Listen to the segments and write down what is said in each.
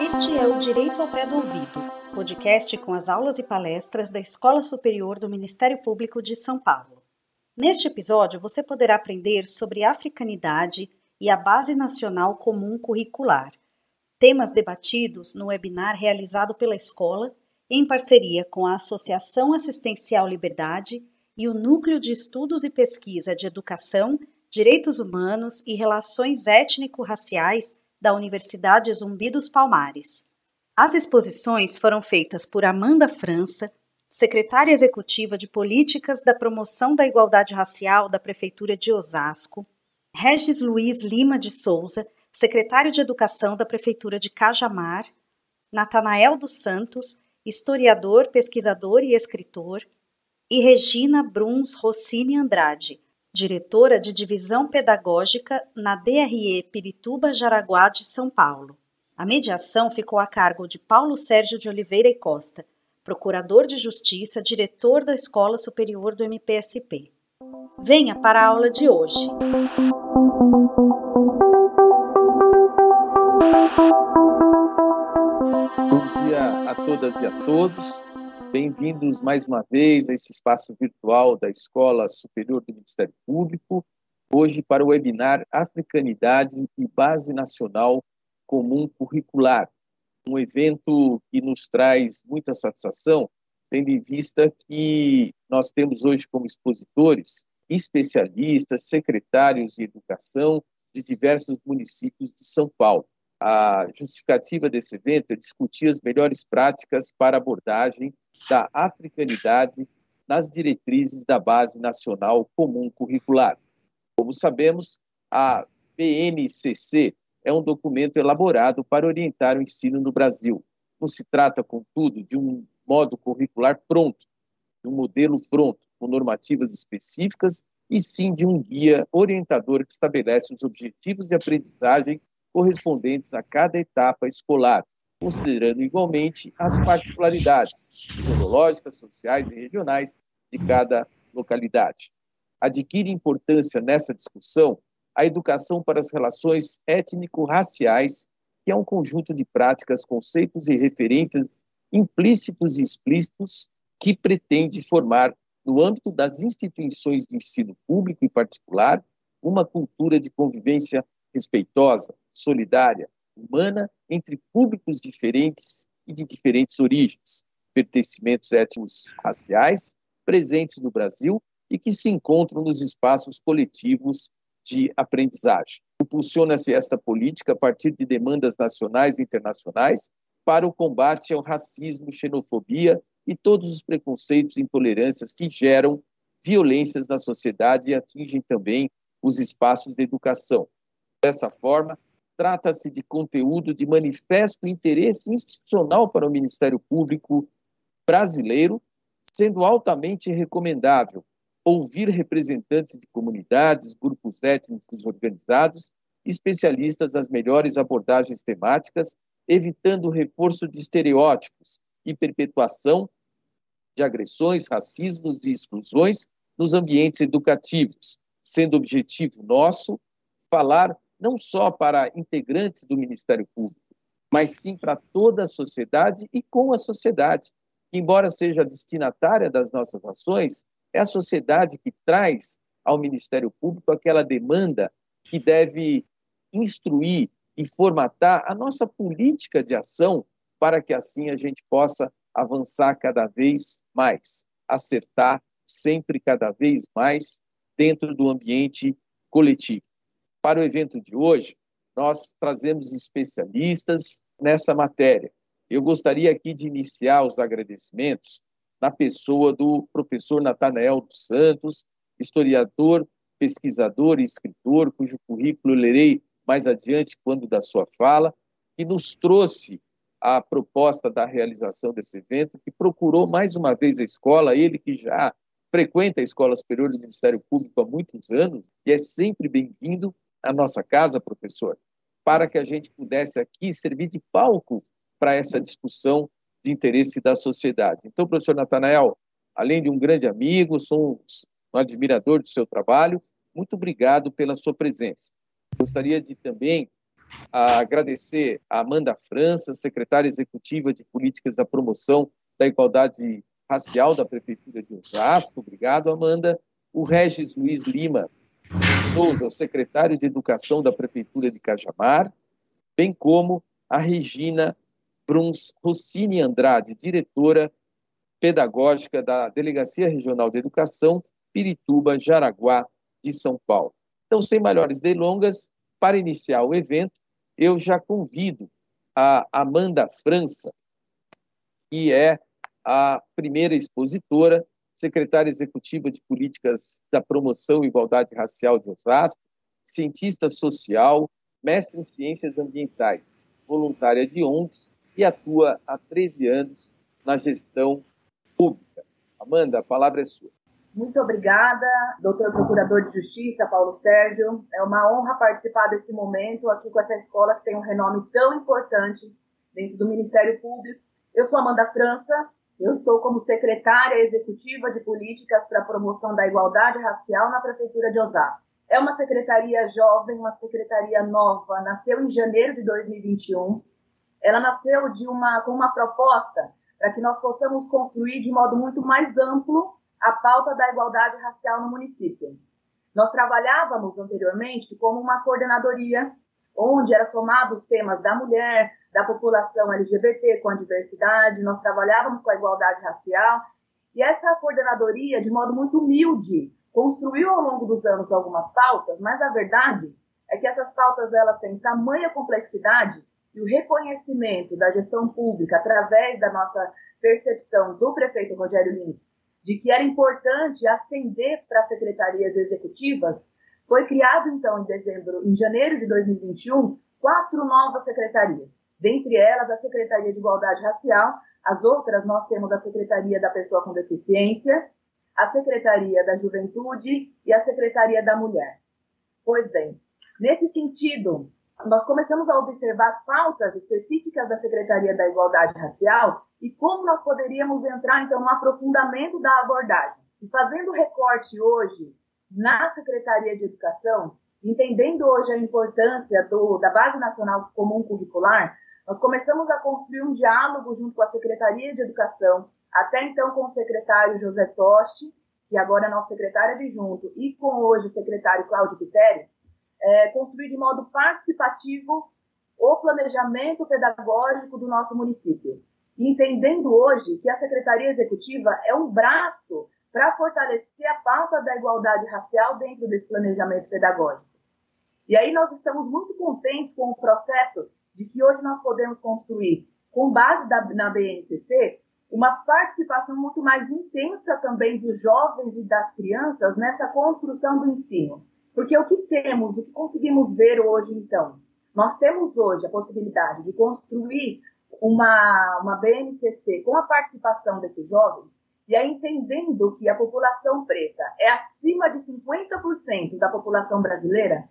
Este é o Direito ao Pé do Ouvido, podcast com as aulas e palestras da Escola Superior do Ministério Público de São Paulo. Neste episódio, você poderá aprender sobre africanidade e a Base Nacional Comum Curricular, temas debatidos no webinar realizado pela escola em parceria com a Associação Assistencial Liberdade e o Núcleo de Estudos e Pesquisa de Educação, Direitos Humanos e Relações Étnico-Raciais da Universidade Zumbi dos Palmares. As exposições foram feitas por Amanda França, secretária executiva de Políticas da Promoção da Igualdade Racial da Prefeitura de Osasco, Regis Luiz Lima de Souza, secretário de Educação da Prefeitura de Cajamar, Natanael dos Santos, historiador, pesquisador e escritor, e Regina Bruns Rossini Andrade, diretora de Divisão Pedagógica na DRE Pirituba Jaraguá de São Paulo. A mediação ficou a cargo de Paulo Sérgio de Oliveira e Costa, procurador de Justiça, diretor da Escola Superior do MPSP. Venha para a aula de hoje. Bom dia a todas e a todos. Bem-vindos mais uma vez a esse espaço virtual da Escola Superior do Ministério Público, hoje para o webinar Africanidade e Base Nacional Comum Curricular, um evento que nos traz muita satisfação, tendo em vista que nós temos hoje como expositores especialistas, secretários de educação de diversos municípios de São Paulo. A justificativa desse evento é discutir as melhores práticas para abordagem da africanidade nas diretrizes da Base Nacional Comum Curricular. Como sabemos, a BNCC é um documento elaborado para orientar o ensino no Brasil. Não se trata, contudo, de um modo curricular pronto, de um modelo pronto, com normativas específicas, e sim de um guia orientador que estabelece os objetivos de aprendizagem correspondentes a cada etapa escolar, considerando igualmente as particularidades metodológicas, sociais e regionais de cada localidade. Adquire importância nessa discussão a educação para as relações étnico-raciais, que é um conjunto de práticas, conceitos e referências implícitos e explícitos que pretende formar, no âmbito das instituições de ensino público e particular, uma cultura de convivência respeitosa, solidária, humana entre públicos diferentes e de diferentes origens, pertencimentos étnicos raciais presentes no Brasil e que se encontram nos espaços coletivos de aprendizagem. Impulsiona-se esta política a partir de demandas nacionais e internacionais para o combate ao racismo, xenofobia e todos os preconceitos e intolerâncias que geram violências na sociedade e atingem também os espaços de educação. Dessa forma, trata-se de conteúdo de manifesto interesse institucional para o Ministério Público brasileiro, sendo altamente recomendável ouvir representantes de comunidades, grupos étnicos organizados, especialistas das melhores abordagens temáticas, evitando o reforço de estereótipos e perpetuação de agressões, racismos e exclusões nos ambientes educativos, sendo objetivo nosso falar não só para integrantes do Ministério Público, mas sim para toda a sociedade e com a sociedade. Embora seja destinatária das nossas ações, é a sociedade que traz ao Ministério Público aquela demanda que deve instruir e formatar a nossa política de ação para que assim a gente possa avançar cada vez mais, acertar sempre cada vez mais dentro do ambiente coletivo. Para o evento de hoje, nós trazemos especialistas nessa matéria. Eu gostaria aqui de iniciar os agradecimentos na pessoa do professor Natanael dos Santos, historiador, pesquisador e escritor, cujo currículo eu lerei mais adiante quando da sua fala, que nos trouxe a proposta da realização desse evento, que procurou mais uma vez a escola, ele que já frequenta a Escola Superior do Ministério Público há muitos anos e é sempre bem-vindo a nossa casa, professor, para que a gente pudesse aqui servir de palco para essa discussão de interesse da sociedade. Então, professor Natanael, além de um grande amigo, sou um admirador do seu trabalho. Muito obrigado pela sua presença. Gostaria de também agradecer a Amanda França, secretária executiva de Políticas da Promoção da Igualdade Racial da Prefeitura de Osasco. Obrigado, Amanda. O Regis Luiz Lima Souza, o secretário de Educação da Prefeitura de Cajamar, bem como a Regina Bruns Rossini Andrade, diretora pedagógica da Delegacia Regional de Educação, Pirituba, Jaraguá, de São Paulo. Então, sem maiores delongas, para iniciar o evento, eu já convido a Amanda França, que é a primeira expositora, secretária executiva de Políticas da Promoção e Igualdade Racial de Osasco, cientista social, mestre em Ciências Ambientais, voluntária de ONGs e atua há 13 anos na gestão pública. Amanda, a palavra é sua. Muito obrigada, doutor Procurador de Justiça, Paulo Sérgio. É uma honra participar desse momento aqui com essa escola que tem um renome tão importante dentro do Ministério Público. Eu sou Amanda França, eu estou como secretária executiva de políticas para a promoção da igualdade racial na Prefeitura de Osasco. É uma secretaria jovem, uma secretaria nova, nasceu em janeiro de 2021. Ela nasceu de uma, com uma proposta para que nós possamos construir de modo muito mais amplo a pauta da igualdade racial no município. Nós trabalhávamos anteriormente como uma coordenadoria onde era somado os temas da mulher, da população LGBT com a diversidade, nós trabalhávamos com a igualdade racial, e essa coordenadoria, de modo muito humilde, construiu ao longo dos anos algumas pautas, mas a verdade é que essas pautas elas têm tamanha complexidade e o reconhecimento da gestão pública através da nossa percepção do prefeito Rogério Lins de que era importante ascender para secretarias executivas, foi criado então em dezembro, em janeiro de 2021, quatro novas secretarias. Dentre elas, a Secretaria de Igualdade Racial, as outras nós temos a Secretaria da Pessoa com Deficiência, a Secretaria da Juventude e a Secretaria da Mulher. Pois bem, nesse sentido, nós começamos a observar as pautas específicas da Secretaria da Igualdade Racial e como nós poderíamos entrar, então, no aprofundamento da abordagem. E fazendo recorte hoje na Secretaria de Educação, entendendo hoje a importância do, da Base Nacional Comum Curricular, nós começamos a construir um diálogo junto com a Secretaria de Educação, até então com o secretário José Toste, que agora é nosso secretário adjunto, e com hoje o secretário Cláudio Pitério, é, construir de modo participativo o planejamento pedagógico do nosso município. entendendo hoje que a Secretaria Executiva é um braço para fortalecer a pauta da igualdade racial dentro desse planejamento pedagógico. E aí nós estamos muito contentes com o processo de que hoje nós podemos construir, com base da, na BNCC, uma participação muito mais intensa também dos jovens e das crianças nessa construção do ensino. Porque o que temos, o que conseguimos ver hoje, então? Nós temos hoje a possibilidade de construir uma, uma BNCC com a participação desses jovens, e aí entendendo que a população preta é acima de 50% da população brasileira,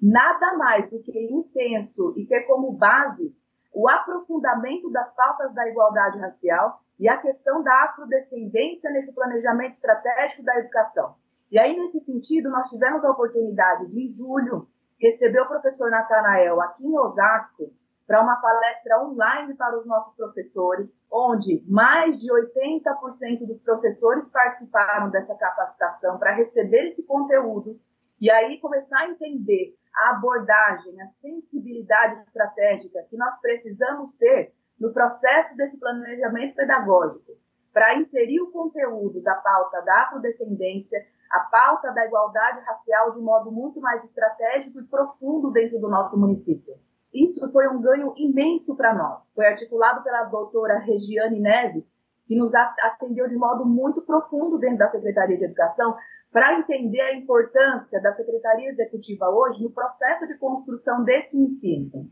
nada mais do que intenso e ter como base o aprofundamento das pautas da igualdade racial e a questão da afrodescendência nesse planejamento estratégico da educação. E aí, nesse sentido, nós tivemos a oportunidade de, em julho, receber o professor Natanael aqui em Osasco para uma palestra online para os nossos professores, onde mais de 80% dos professores participaram dessa capacitação para receber esse conteúdo e aí começar a entender a abordagem, a sensibilidade estratégica que nós precisamos ter no processo desse planejamento pedagógico para inserir o conteúdo da pauta da afrodescendência, a pauta da igualdade racial de modo muito mais estratégico e profundo dentro do nosso município. Isso foi um ganho imenso para nós. Foi articulado pela doutora Regiane Neves, que nos atendeu de modo muito profundo dentro da Secretaria de Educação, para entender a importância da Secretaria Executiva hoje no processo de construção desse ensino.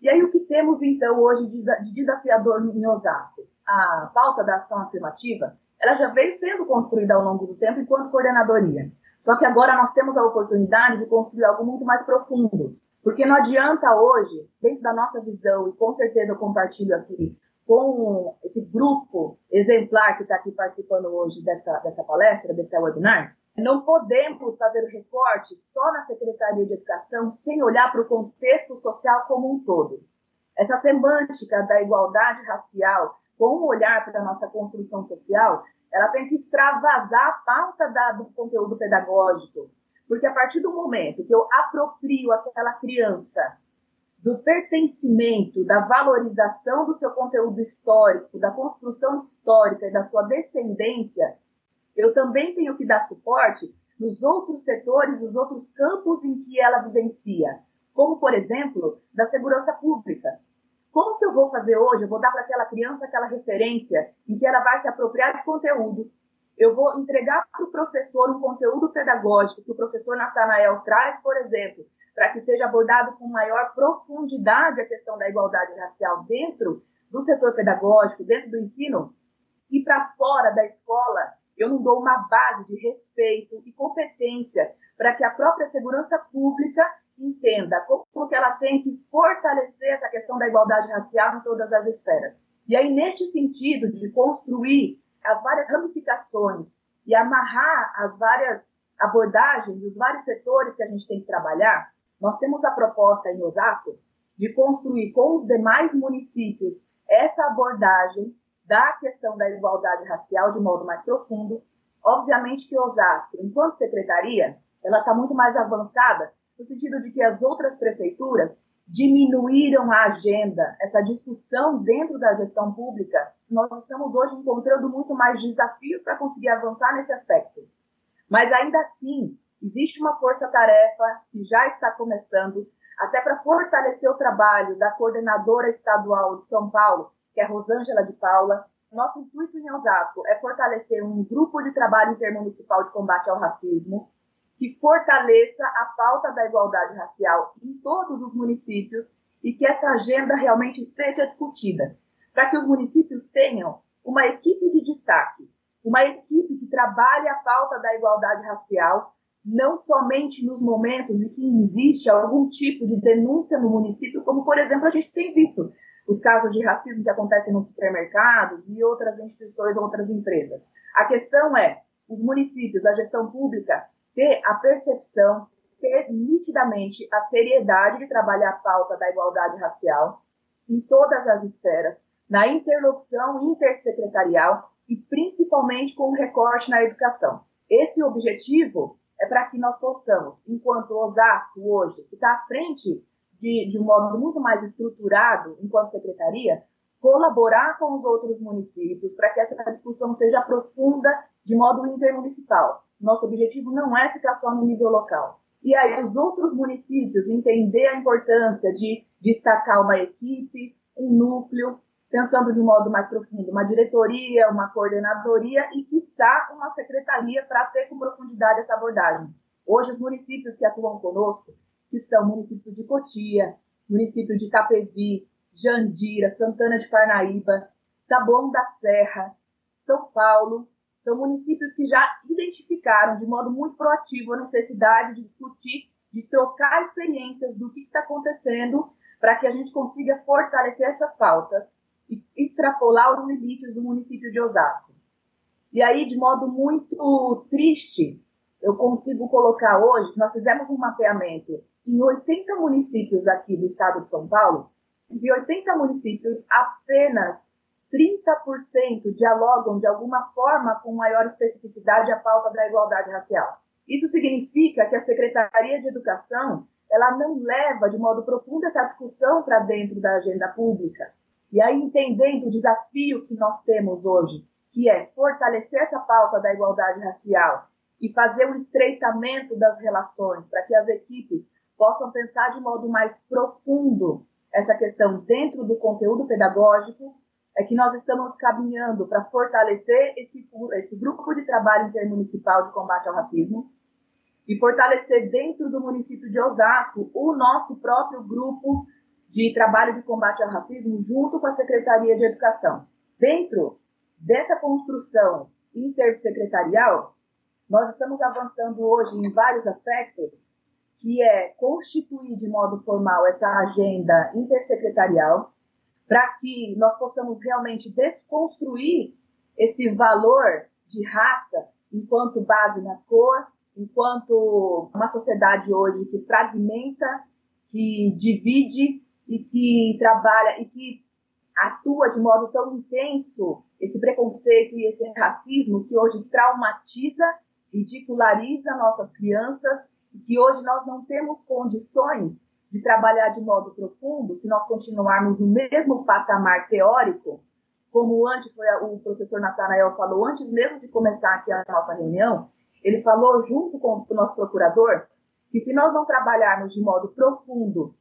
E aí, o que temos então hoje de desafiador em Osasco? A pauta da ação afirmativa ela já veio sendo construída ao longo do tempo enquanto coordenadoria. Só que agora nós temos a oportunidade de construir algo muito mais profundo. Porque não adianta hoje, dentro da nossa visão, e com certeza eu compartilho aqui com esse grupo exemplar que está aqui participando hoje dessa, dessa palestra, desse webinar, não podemos fazer recorte só na Secretaria de Educação sem olhar para o contexto social como um todo. Essa semântica da igualdade racial, com um olhar para a nossa construção social, ela tem que extravasar a pauta da, do conteúdo pedagógico, porque a partir do momento que eu aproprio aquela criança do pertencimento, da valorização do seu conteúdo histórico, da construção histórica e da sua descendência, eu também tenho que dar suporte nos outros setores, nos outros campos em que ela vivencia, como, por exemplo, da segurança pública. Como que eu vou fazer hoje? Eu vou dar para aquela criança aquela referência em que ela vai se apropriar de conteúdo. Eu vou entregar para o professor um conteúdo pedagógico que o professor Natanael traz, por exemplo, para que seja abordado com maior profundidade a questão da igualdade racial dentro do setor pedagógico, dentro do ensino, e para fora da escola, eu não dou uma base de respeito e competência para que a própria segurança pública entenda como que ela tem que fortalecer essa questão da igualdade racial em todas as esferas. E aí, neste sentido de construir as várias ramificações e amarrar as várias abordagens, os vários setores que a gente tem que trabalhar, nós temos a proposta em Osasco de construir com os demais municípios essa abordagem da questão da igualdade racial de modo mais profundo. Obviamente que Osasco, enquanto secretaria, ela está muito mais avançada no sentido de que as outras prefeituras diminuíram a agenda, essa discussão dentro da gestão pública. Nós estamos hoje encontrando muito mais desafios para conseguir avançar nesse aspecto. Mas ainda assim, existe uma força-tarefa que já está começando, até para fortalecer o trabalho da coordenadora estadual de São Paulo, que é Rosângela de Paula. Nosso intuito em Osasco é fortalecer um grupo de trabalho intermunicipal de combate ao racismo, que fortaleça a pauta da igualdade racial em todos os municípios e que essa agenda realmente seja discutida, para que os municípios tenham uma equipe de destaque, uma equipe que trabalhe a pauta da igualdade racial, não somente nos momentos em que existe algum tipo de denúncia no município, como, por exemplo, a gente tem visto os casos de racismo que acontecem nos supermercados e outras instituições, outras empresas. A questão é, os municípios, a gestão pública, ter a percepção, ter nitidamente a seriedade de trabalhar a pauta da igualdade racial em todas as esferas, na interlocução intersecretarial e principalmente com o recorte na educação. Esse objetivo é para que nós possamos, enquanto Osasco hoje, que está à frente de, de um modo muito mais estruturado enquanto secretaria, colaborar com os outros municípios para que essa discussão seja profunda de modo intermunicipal. Nosso objetivo não é ficar só no nível local. E aí os outros municípios entender a importância de destacar uma equipe, um núcleo, pensando de um modo mais profundo, uma diretoria, uma coordenadoria e, quiçá, uma secretaria para ter com profundidade essa abordagem. Hoje, os municípios que atuam conosco, que são município de Cotia, município de Itapevi, Jandira, Santana de Parnaíba, Taboão da Serra, São Paulo, são municípios que já identificaram de modo muito proativo a necessidade de discutir, de trocar experiências do que está acontecendo para que a gente consiga fortalecer essas pautas e extrapolar os limites do município de Osasco. E aí, de modo muito triste, eu consigo colocar hoje, nós fizemos um mapeamento em 80 municípios aqui do estado de São Paulo, de 80 municípios, apenas 30% dialogam de alguma forma com maior especificidade a pauta da igualdade racial. Isso significa que a Secretaria de Educação ela não leva de modo profundo essa discussão para dentro da agenda pública. E aí, entendendo o desafio que nós temos hoje, que é fortalecer essa pauta da igualdade racial e fazer um estreitamento das relações para que as equipes possam pensar de modo mais profundo essa questão dentro do conteúdo pedagógico, é que nós estamos caminhando para fortalecer esse, esse grupo de trabalho intermunicipal de combate ao racismo e fortalecer dentro do município de Osasco o nosso próprio grupo de trabalho de combate ao racismo junto com a Secretaria de Educação. Dentro dessa construção intersecretarial, nós estamos avançando hoje em vários aspectos que é constituir de modo formal essa agenda intersecretarial, para que nós possamos realmente desconstruir esse valor de raça enquanto base na cor, enquanto uma sociedade hoje que fragmenta, que divide e que trabalha e que atua de modo tão intenso esse preconceito e esse racismo que hoje traumatiza, ridiculariza nossas crianças e que hoje nós não temos condições de trabalhar de modo profundo se nós continuarmos no mesmo patamar teórico, como antes o professor Natanael falou, antes mesmo de começar aqui a nossa reunião, ele falou junto com o nosso procurador que se nós não trabalharmos de modo profundo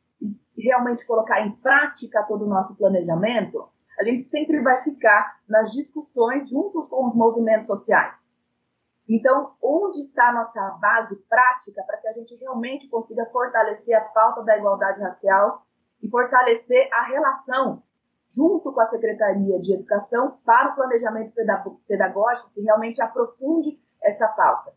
realmente colocar em prática todo o nosso planejamento, a gente sempre vai ficar nas discussões junto com os movimentos sociais. Então, onde está a nossa base prática para que a gente realmente consiga fortalecer a pauta da igualdade racial e fortalecer a relação junto com a Secretaria de Educação para o planejamento pedagógico que realmente aprofunde essa pauta,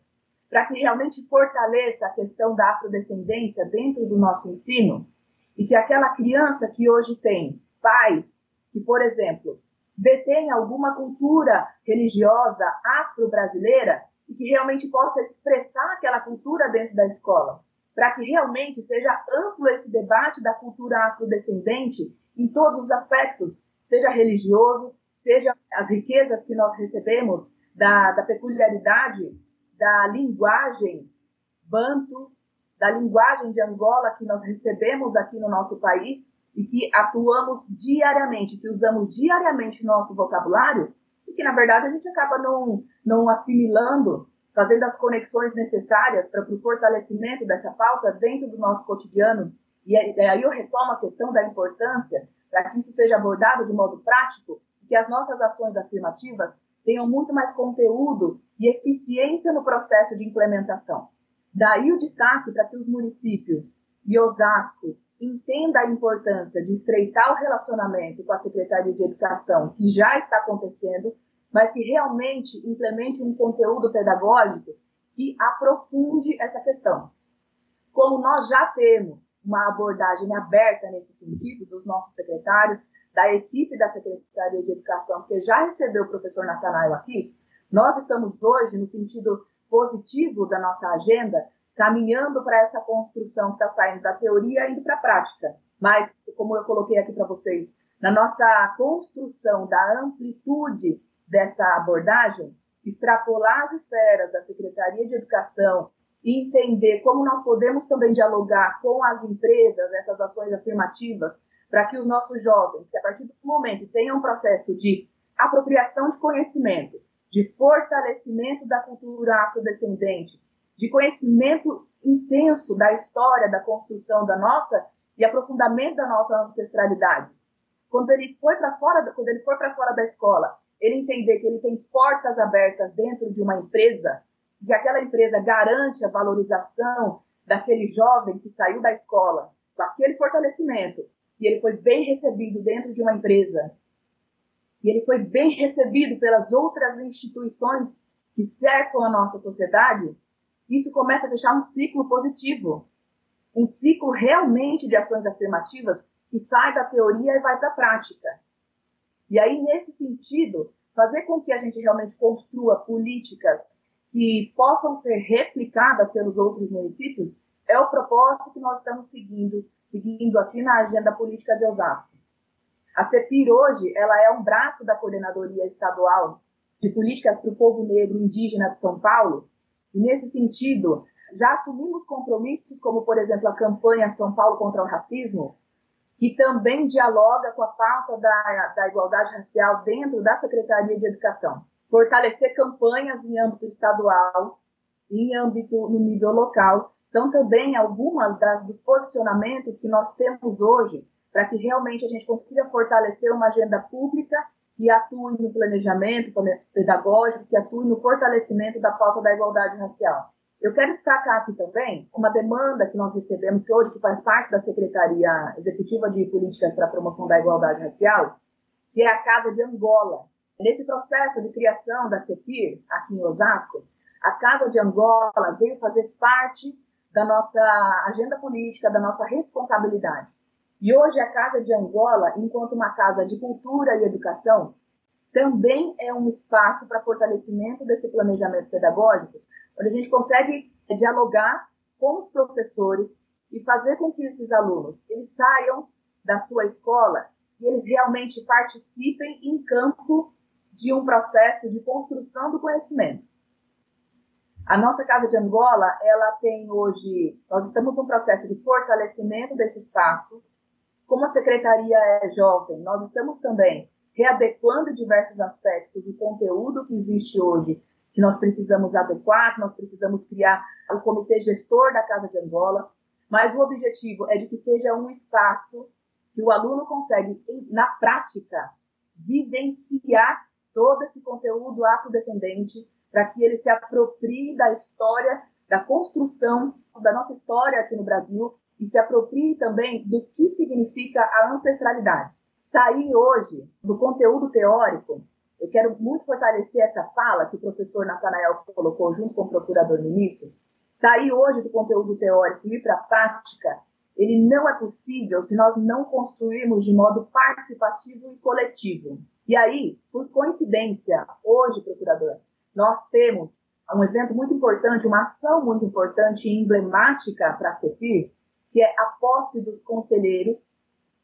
para que realmente fortaleça a questão da afrodescendência dentro do nosso ensino e que aquela criança que hoje tem pais que, por exemplo, detêm alguma cultura religiosa afro-brasileira e que realmente possa expressar aquela cultura dentro da escola, para que realmente seja amplo esse debate da cultura afrodescendente em todos os aspectos, seja religioso, seja as riquezas que nós recebemos da, da peculiaridade da linguagem banto, da linguagem de Angola que nós recebemos aqui no nosso país e que atuamos diariamente, que usamos diariamente nosso vocabulário, e que na verdade a gente acaba não, não assimilando, fazendo as conexões necessárias para o fortalecimento dessa pauta dentro do nosso cotidiano. E aí eu retomo a questão da importância para que isso seja abordado de modo prático, que as nossas ações afirmativas tenham muito mais conteúdo e eficiência no processo de implementação. Daí o destaque para que os municípios e Osasco entenda a importância de estreitar o relacionamento com a Secretaria de Educação, que já está acontecendo, mas que realmente implemente um conteúdo pedagógico que aprofunde essa questão. Como nós já temos uma abordagem aberta nesse sentido dos nossos secretários, da equipe da Secretaria de Educação, que já recebeu o professor Natanael aqui, nós estamos hoje no sentido positivo da nossa agenda, caminhando para essa construção que está saindo da teoria e indo para a prática. Mas, como eu coloquei aqui para vocês, na nossa construção da amplitude dessa abordagem, extrapolar as esferas da Secretaria de Educação e entender como nós podemos também dialogar com as empresas, essas ações afirmativas, para que os nossos jovens, que a partir do momento tenham um processo de apropriação de conhecimento, de fortalecimento da cultura afrodescendente, de conhecimento intenso da história, da construção da nossa e aprofundamento da nossa ancestralidade. Quando ele foi para fora, quando ele for para fora da escola, ele entender que ele tem portas abertas dentro de uma empresa, que aquela empresa garante a valorização daquele jovem que saiu da escola com aquele fortalecimento e ele foi bem recebido dentro de uma empresa e ele foi bem recebido pelas outras instituições que cercam a nossa sociedade, isso começa a deixar um ciclo positivo, um ciclo realmente de ações afirmativas que sai da teoria e vai para a prática. E aí, nesse sentido, fazer com que a gente realmente construa políticas que possam ser replicadas pelos outros municípios é o propósito que nós estamos seguindo, seguindo aqui na agenda política de Osasco. A CEPIR hoje, ela é um braço da Coordenadoria Estadual de Políticas para o Povo Negro Indígena de São Paulo, e nesse sentido, já assumimos compromissos como, por exemplo, a campanha São Paulo contra o Racismo, que também dialoga com a pauta da, da igualdade racial dentro da Secretaria de Educação. Fortalecer campanhas em âmbito estadual em âmbito no nível local são também algumas das, dos posicionamentos que nós temos hoje para que realmente a gente consiga fortalecer uma agenda pública que atue no planejamento pedagógico, que atue no fortalecimento da pauta da igualdade racial. Eu quero destacar aqui também uma demanda que nós recebemos, que hoje que faz parte da Secretaria Executiva de Políticas para a Promoção da Igualdade Racial, que é a Casa de Angola. Nesse processo de criação da CEPIR, aqui em Osasco, a Casa de Angola veio fazer parte da nossa agenda política, da nossa responsabilidade. E hoje a Casa de Angola, enquanto uma casa de cultura e educação, também é um espaço para fortalecimento desse planejamento pedagógico, onde a gente consegue dialogar com os professores e fazer com que esses alunos eles saiam da sua escola e eles realmente participem em campo de um processo de construção do conhecimento. A nossa Casa de Angola, ela tem hoje, nós estamos num processo de fortalecimento desse espaço. Como a secretaria é jovem, nós estamos também readequando diversos aspectos do conteúdo que existe hoje, que nós precisamos adequar, que nós precisamos criar o comitê gestor da Casa de Angola, mas o objetivo é de que seja um espaço que o aluno consegue, na prática, vivenciar todo esse conteúdo afrodescendente para que ele se aproprie da história, da construção da nossa história aqui no Brasil e se aproprie também do que significa a ancestralidade. Sair hoje do conteúdo teórico, eu quero muito fortalecer essa fala que o professor Natanael colocou junto com o procurador no início. Sair hoje do conteúdo teórico e ir para a prática, ele não é possível se nós não construirmos de modo participativo e coletivo. E aí, por coincidência, hoje, procurador, nós temos um evento muito importante, uma ação muito importante e emblemática para a CEPIR, que é a posse dos conselheiros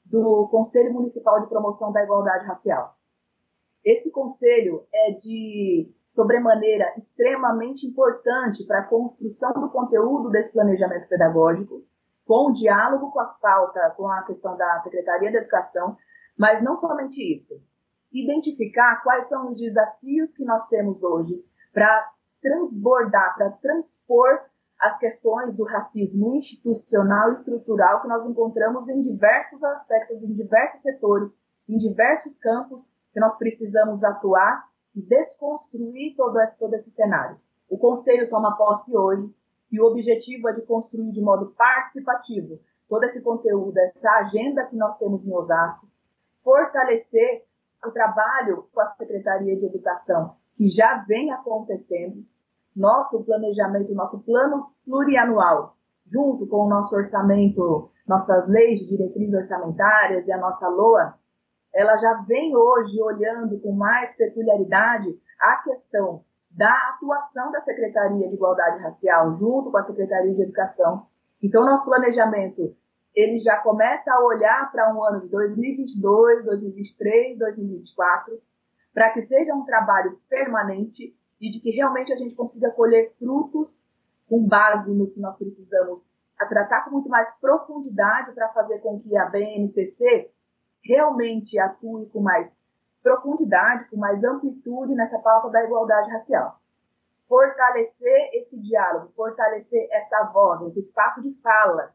do Conselho Municipal de Promoção da Igualdade Racial. Esse conselho é de sobremaneira extremamente importante para a construção do conteúdo desse planejamento pedagógico, com o diálogo com a pauta, com a questão da Secretaria da Educação, mas não somente isso, identificar quais são os desafios que nós temos hoje para transbordar, para transpor as questões do racismo institucional e estrutural que nós encontramos em diversos aspectos, em diversos setores, em diversos campos que nós precisamos atuar e desconstruir todo esse, todo esse cenário. O Conselho toma posse hoje e o objetivo é de construir de modo participativo todo esse conteúdo, essa agenda que nós temos em Osasco, fortalecer o trabalho com a Secretaria de Educação, que já vem acontecendo, nosso planejamento, nosso plano plurianual, junto com o nosso orçamento, nossas leis de diretrizes orçamentárias e a nossa LOA, ela já vem hoje olhando com mais peculiaridade a questão da atuação da Secretaria de Igualdade Racial junto com a Secretaria de Educação. Então, nosso planejamento ele já começa a olhar para um ano de 2022, 2023, 2024, para que seja um trabalho permanente e de que realmente a gente consiga colher frutos com base no que nós precisamos a tratar com muito mais profundidade para fazer com que a BNCC realmente atue com mais profundidade, com mais amplitude nessa pauta da igualdade racial. Fortalecer esse diálogo, fortalecer essa voz, esse espaço de fala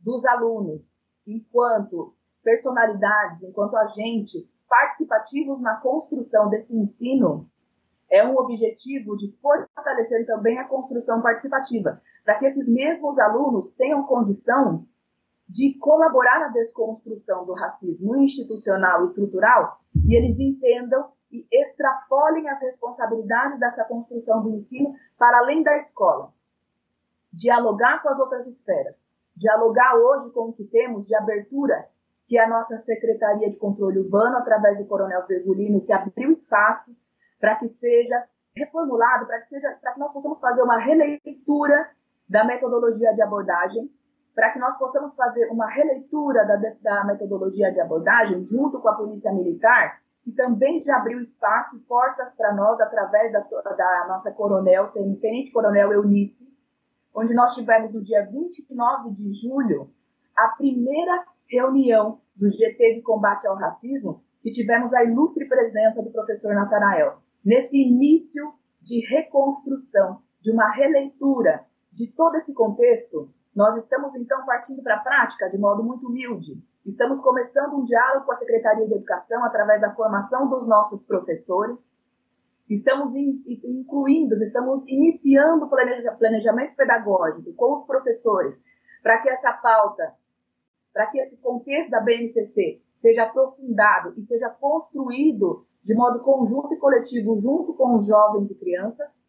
dos alunos, enquanto personalidades, enquanto agentes participativos na construção desse ensino, é um objetivo de fortalecer também a construção participativa, para que esses mesmos alunos tenham condição de colaborar na desconstrução do racismo institucional e estrutural e eles entendam e extrapolem as responsabilidades dessa construção do ensino para além da escola. Dialogar com as outras esferas. Dialogar hoje com o que temos de abertura, que é a nossa Secretaria de Controle Urbano, através do Coronel Vergulino, que abriu espaço para que seja reformulado, para que, seja, para que nós possamos fazer uma releitura da metodologia de abordagem para que nós possamos fazer uma releitura da, da metodologia de abordagem junto com a Polícia Militar, que também já abriu espaço e portas para nós através da, da nossa coronel, Tenente Coronel Eunice, onde nós tivemos no dia 29 de julho a primeira reunião do GT de combate ao racismo e tivemos a ilustre presença do professor Natanael. Nesse início de reconstrução, de uma releitura de todo esse contexto, nós estamos, então, partindo para a prática de modo muito humilde. Estamos começando um diálogo com a Secretaria de Educação através da formação dos nossos professores. Estamos incluindo, estamos iniciando o planejamento pedagógico com os professores para que essa pauta, para que esse contexto da BNCC seja aprofundado e seja construído de modo conjunto e coletivo junto com os jovens e crianças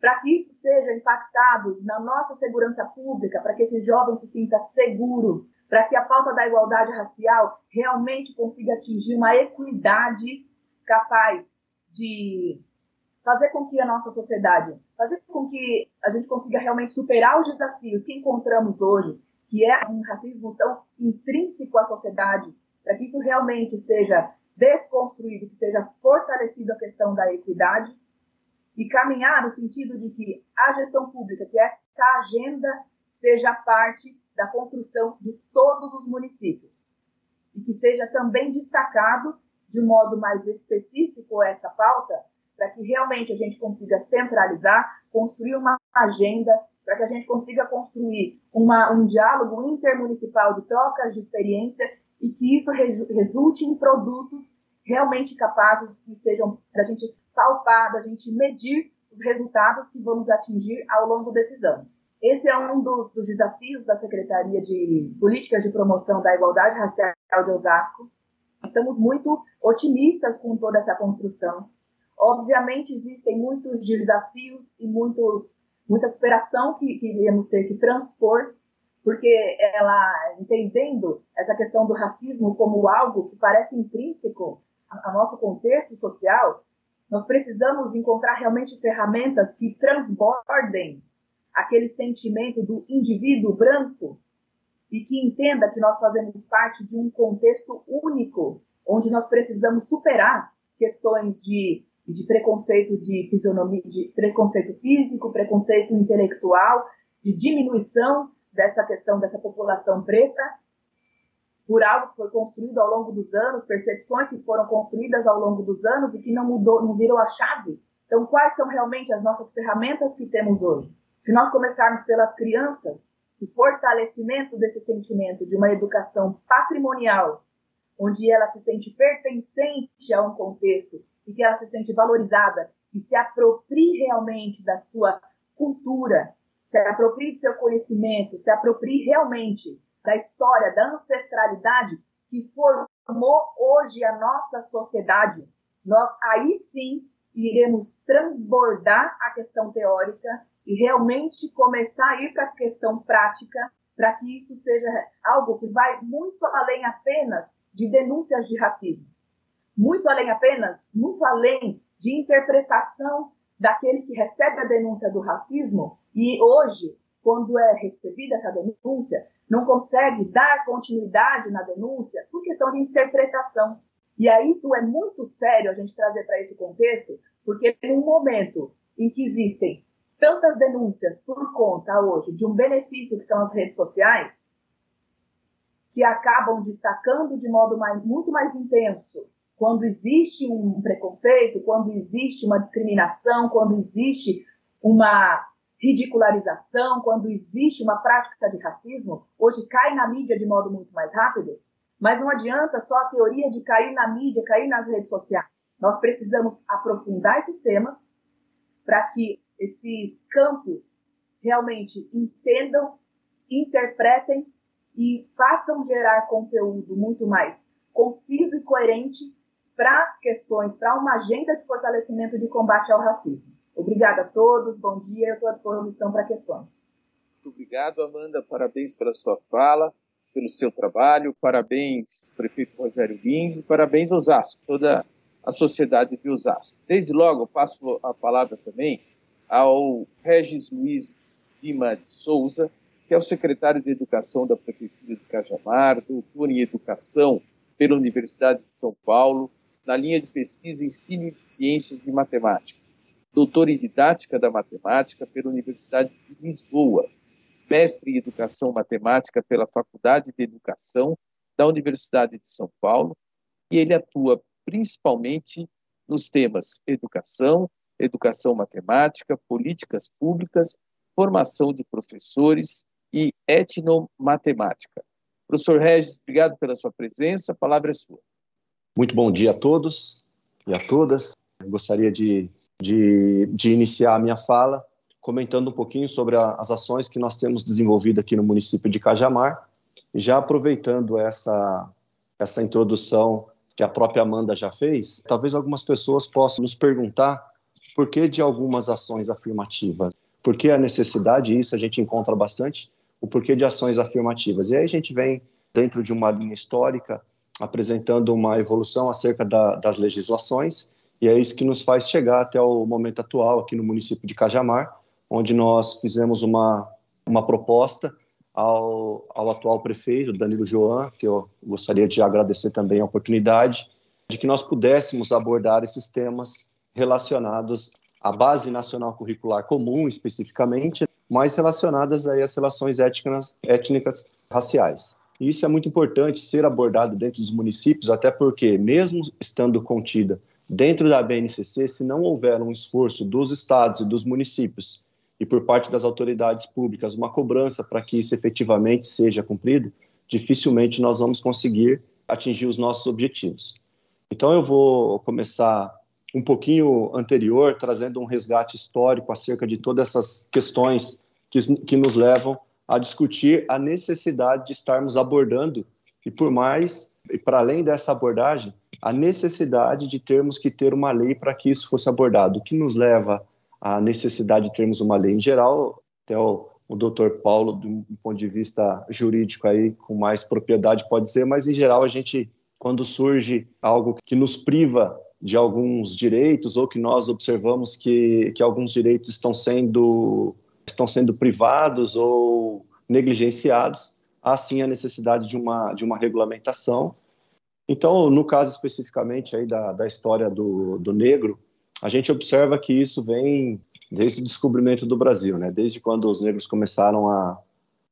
para que isso seja impactado na nossa segurança pública, para que esse jovem se sinta seguro, para que a pauta da igualdade racial realmente consiga atingir uma equidade capaz de fazer com que a nossa sociedade, fazer com que a gente consiga realmente superar os desafios que encontramos hoje, que é um racismo tão intrínseco à sociedade, para que isso realmente seja desconstruído, que seja fortalecido a questão da equidade e caminhar no sentido de que a gestão pública, que essa agenda seja parte da construção de todos os municípios. E que seja também destacado de modo mais específico essa pauta para que realmente a gente consiga centralizar, construir uma agenda, para que a gente consiga construir uma, um diálogo intermunicipal de trocas de experiência e que isso resulte em produtos realmente capazes que sejam da gente palpar, da gente medir os resultados que vamos atingir ao longo desses anos. Esse é um dos, dos desafios da Secretaria de Políticas de Promoção da Igualdade Racial de Osasco. Estamos muito otimistas com toda essa construção. Obviamente, existem muitos desafios e muitos, muita superação que, que iremos ter que transpor, porque ela, entendendo essa questão do racismo como algo que parece intrínseco ao nosso contexto social, nós precisamos encontrar realmente ferramentas que transbordem aquele sentimento do indivíduo branco e que entenda que nós fazemos parte de um contexto único, onde nós precisamos superar questões de, de preconceito de fisionomia, de preconceito físico, preconceito intelectual, de diminuição dessa questão dessa população preta por algo que foi construído ao longo dos anos, percepções que foram construídas ao longo dos anos e que não mudou, não virou a chave. Então, quais são realmente as nossas ferramentas que temos hoje? Se nós começarmos pelas crianças, o fortalecimento desse sentimento de uma educação patrimonial, onde ela se sente pertencente a um contexto e que ela se sente valorizada e se aproprie realmente da sua cultura, se aproprie do seu conhecimento, se aproprie realmente da história, da ancestralidade que formou hoje a nossa sociedade, nós aí sim iremos transbordar a questão teórica e realmente começar a ir para a questão prática, para que isso seja algo que vai muito além apenas de denúncias de racismo, muito além apenas, muito além de interpretação daquele que recebe a denúncia do racismo. E hoje, quando é recebida essa denúncia, não consegue dar continuidade na denúncia por questão de interpretação. E aí isso é muito sério a gente trazer para esse contexto, porque num momento em que existem tantas denúncias por conta hoje de um benefício que são as redes sociais, que acabam destacando de modo mais, muito mais intenso quando existe um preconceito, quando existe uma discriminação, quando existe uma ridicularização, quando existe uma prática de racismo, hoje cai na mídia de modo muito mais rápido, mas não adianta só a teoria de cair na mídia, cair nas redes sociais. Nós precisamos aprofundar esses temas para que esses campos realmente entendam, interpretem e façam gerar conteúdo muito mais conciso e coerente para questões, para uma agenda de fortalecimento de combate ao racismo. Obrigada a todos, bom dia, eu estou à disposição para questões. Muito obrigado, Amanda, parabéns pela sua fala, pelo seu trabalho, parabéns, prefeito Rogério Lins, e parabéns, Osasco, toda a sociedade de Osasco. Desde logo, passo a palavra também ao Regis Luiz Lima de Souza, que é o secretário de Educação da Prefeitura de Cajamar, doutor em Educação pela Universidade de São Paulo, na linha de pesquisa Ensino de Ciências e Matemática doutor em Didática da Matemática pela Universidade de Lisboa, mestre em Educação Matemática pela Faculdade de Educação da Universidade de São Paulo, e ele atua principalmente nos temas educação, educação matemática, políticas públicas, formação de professores e etnomatemática. Professor Regis, obrigado pela sua presença, a palavra é sua. Muito bom dia a todos e a todas. Gostaria de de, de iniciar a minha fala comentando um pouquinho sobre a, as ações que nós temos desenvolvido aqui no município de Cajamar, e já aproveitando essa, essa introdução que a própria Amanda já fez, talvez algumas pessoas possam nos perguntar por que de algumas ações afirmativas, por que a necessidade, isso a gente encontra bastante, o porquê de ações afirmativas. E aí a gente vem dentro de uma linha histórica, apresentando uma evolução acerca da, das legislações, e é isso que nos faz chegar até o momento atual aqui no município de Cajamar, onde nós fizemos uma, uma proposta ao, ao atual prefeito, Danilo Joan, que eu gostaria de agradecer também a oportunidade, de que nós pudéssemos abordar esses temas relacionados à base nacional curricular comum, especificamente, mas relacionadas aí às relações étnicas, étnicas raciais. E isso é muito importante ser abordado dentro dos municípios, até porque, mesmo estando contida dentro da BNCC, se não houver um esforço dos estados e dos municípios e por parte das autoridades públicas uma cobrança para que isso efetivamente seja cumprido, dificilmente nós vamos conseguir atingir os nossos objetivos. Então eu vou começar um pouquinho anterior, trazendo um resgate histórico acerca de todas essas questões que, que nos levam a discutir a necessidade de estarmos abordando, e por mais, e para além dessa abordagem, a necessidade de termos que ter uma lei para que isso fosse abordado. O que nos leva à necessidade de termos uma lei em geral, até o, o doutor Paulo, do, do ponto de vista jurídico, aí, com mais propriedade, pode dizer, mas em geral a gente, quando surge algo que nos priva de alguns direitos ou que nós observamos que, que alguns direitos estão sendo, estão sendo privados ou negligenciados, há sim a necessidade de uma, de uma regulamentação. Então, no caso especificamente aí da, da história do, do negro, a gente observa que isso vem desde o descobrimento do Brasil, né? desde quando os negros começaram a,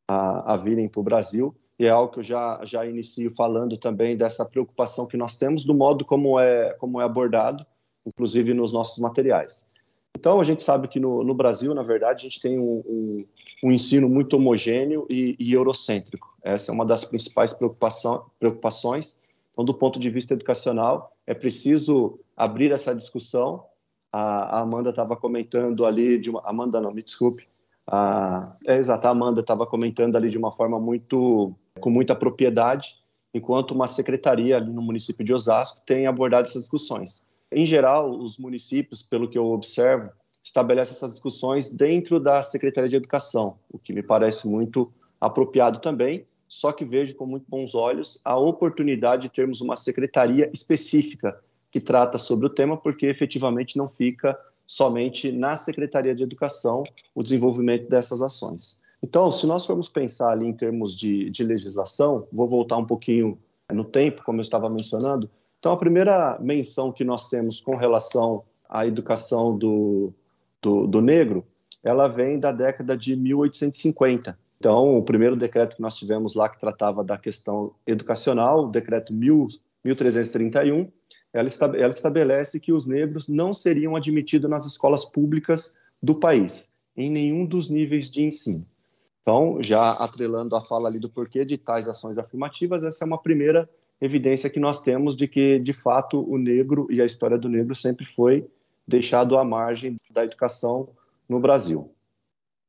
a, a virem para o Brasil, e é algo que eu já, já inicio falando também dessa preocupação que nós temos do modo como é, como é abordado, inclusive nos nossos materiais. Então, a gente sabe que no, no Brasil, na verdade, a gente tem um, um, um ensino muito homogêneo e, e, eurocêntrico. Essa é uma das principais preocupações. Então, do ponto de vista educacional, é preciso abrir essa discussão. A, a Amanda estava comentando ali, de uma, Amanda não, me desculpe, a, é exato, a Amanda estava comentando ali de uma forma muito com muita propriedade, enquanto uma secretaria ali no município de Osasco tem abordado essas discussões. Em geral, os municípios, pelo que eu observo, estabelecem essas discussões dentro da Secretaria de Educação, o que me parece muito apropriado também, só que vejo com muito bons olhos a oportunidade de termos uma secretaria específica que trata sobre o tema, porque efetivamente não fica somente na Secretaria de Educação o desenvolvimento dessas ações. Então, se nós formos pensar ali em termos de, de legislação, vou voltar um pouquinho no tempo, como eu estava mencionando. Então, a primeira menção que nós temos com relação à educação do, do, do negro, ela vem da década de 1850. Então, o primeiro decreto que nós tivemos lá que tratava da questão educacional, o decreto 1331, ela, ela estabelece que os negros não seriam admitidos nas escolas públicas do país, em nenhum dos níveis de ensino. Então, já atrelando a fala ali do porquê de tais ações afirmativas, essa é uma primeira evidência que nós temos de que, de fato, o negro e a história do negro sempre foi deixado à margem da educação no Brasil.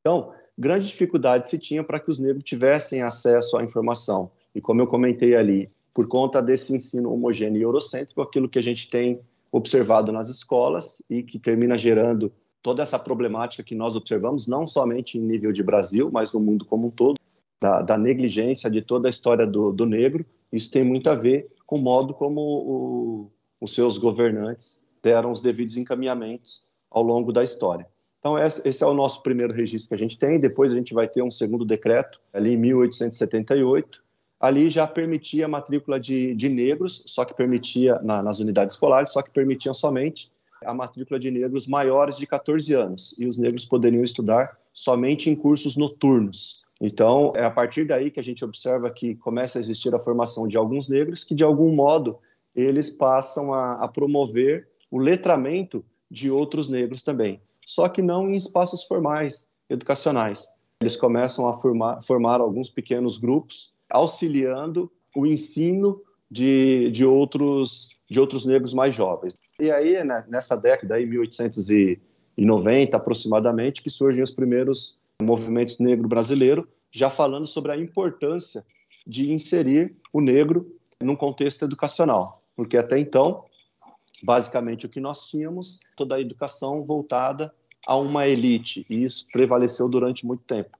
Então, grande dificuldade se tinha para que os negros tivessem acesso à informação. E como eu comentei ali, por conta desse ensino homogêneo e eurocêntrico, aquilo que a gente tem observado nas escolas e que termina gerando toda essa problemática que nós observamos, não somente em nível de Brasil, mas no mundo como um todo, da, da negligência de toda a história do, do, negro, isso tem muito a ver com o modo como o, os seus governantes deram os devidos encaminhamentos ao longo da história. Então, esse é o nosso primeiro registro que a gente tem. Depois, a gente vai ter um segundo decreto, ali em 1878. Ali já permitia a matrícula de, de negros, só que permitia, na, nas unidades escolares, só que permitiam somente a matrícula de negros maiores de 14 anos e os negros poderiam estudar somente em cursos noturnos. Então, é a partir daí que a gente observa que começa a existir a formação de alguns negros que, de algum modo, eles passam a, a promover o letramento de outros negros também, só que não em espaços formais, educacionais. Eles começam a formar, formar alguns pequenos grupos, auxiliando o ensino de, de, outros, de outros negros mais jovens. E aí, né, nessa década, aí, 1890 aproximadamente, que surgem os primeiros movimentos negro brasileiro, já falando sobre a importância de inserir o negro num contexto educacional, porque até então, basicamente o que nós tínhamos, toda a educação voltada a uma elite, e isso prevaleceu durante muito tempo.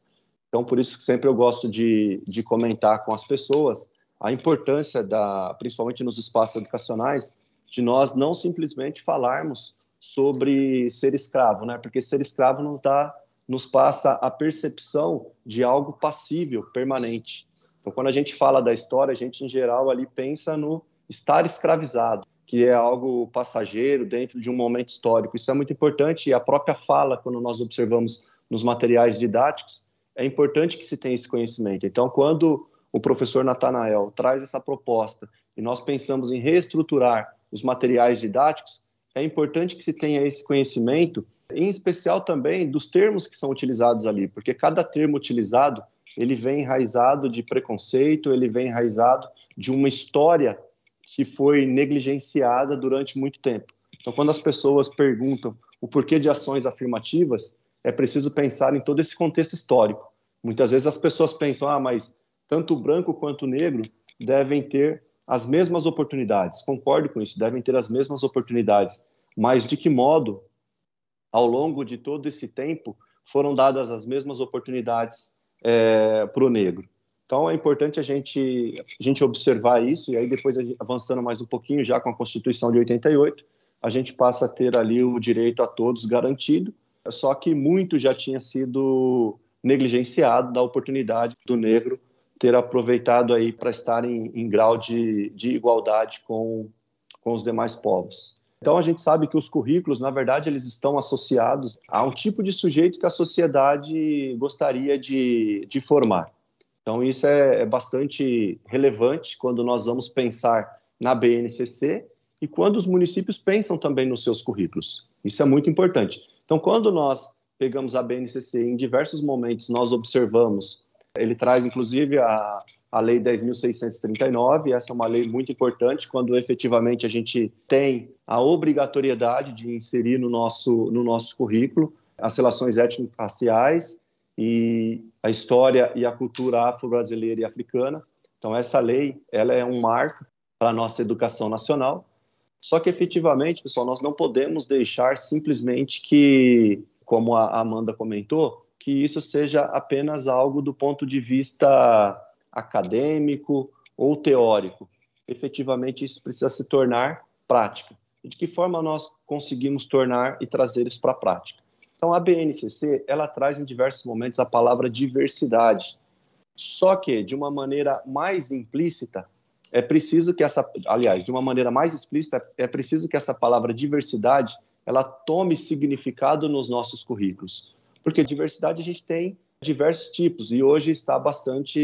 Então, por isso que sempre eu gosto de, de comentar com as pessoas a importância da, principalmente nos espaços educacionais, de nós não simplesmente falarmos sobre ser escravo, né? Porque ser escravo nos dá, nos passa a percepção de algo passível, permanente. Então, quando a gente fala da história, a gente em geral ali pensa no estar escravizado, que é algo passageiro dentro de um momento histórico. Isso é muito importante e a própria fala, quando nós observamos nos materiais didáticos, é importante que se tenha esse conhecimento. Então, quando o professor Natanael traz essa proposta e nós pensamos em reestruturar os materiais didáticos, é importante que se tenha esse conhecimento, em especial também dos termos que são utilizados ali, porque cada termo utilizado ele vem enraizado de preconceito, ele vem enraizado de uma história que foi negligenciada durante muito tempo. Então, quando as pessoas perguntam o porquê de ações afirmativas, é preciso pensar em todo esse contexto histórico. Muitas vezes as pessoas pensam, ah, mas tanto o branco quanto o negro devem ter as mesmas oportunidades. Concordo com isso, devem ter as mesmas oportunidades. Mas de que modo, ao longo de todo esse tempo, foram dadas as mesmas oportunidades é, para o negro? Então é importante a gente, a gente observar isso, e aí depois, avançando mais um pouquinho, já com a Constituição de 88, a gente passa a ter ali o direito a todos garantido, só que muito já tinha sido negligenciado da oportunidade do negro ter aproveitado aí para estar em, em grau de, de igualdade com, com os demais povos. Então a gente sabe que os currículos, na verdade, eles estão associados a um tipo de sujeito que a sociedade gostaria de, de formar. Então isso é, é bastante relevante quando nós vamos pensar na BNCC e quando os municípios pensam também nos seus currículos. Isso é muito importante. Então quando nós pegamos a BNCC em diversos momentos nós observamos ele traz, inclusive, a, a Lei 10.639, essa é uma lei muito importante quando efetivamente a gente tem a obrigatoriedade de inserir no nosso, no nosso currículo as relações étnico-raciais e a história e a cultura afro-brasileira e africana. Então, essa lei ela é um marco para a nossa educação nacional. Só que, efetivamente, pessoal, nós não podemos deixar simplesmente que, como a Amanda comentou, que isso seja apenas algo do ponto de vista acadêmico ou teórico. Efetivamente, isso precisa se tornar prática. E de que forma nós conseguimos tornar e trazer isso para a prática? Então, a BNCC, ela traz em diversos momentos a palavra diversidade. Só que, de uma maneira mais implícita, é preciso que essa, aliás, de uma maneira mais explícita, é preciso que essa palavra diversidade, ela tome significado nos nossos currículos porque diversidade a gente tem diversos tipos e hoje está bastante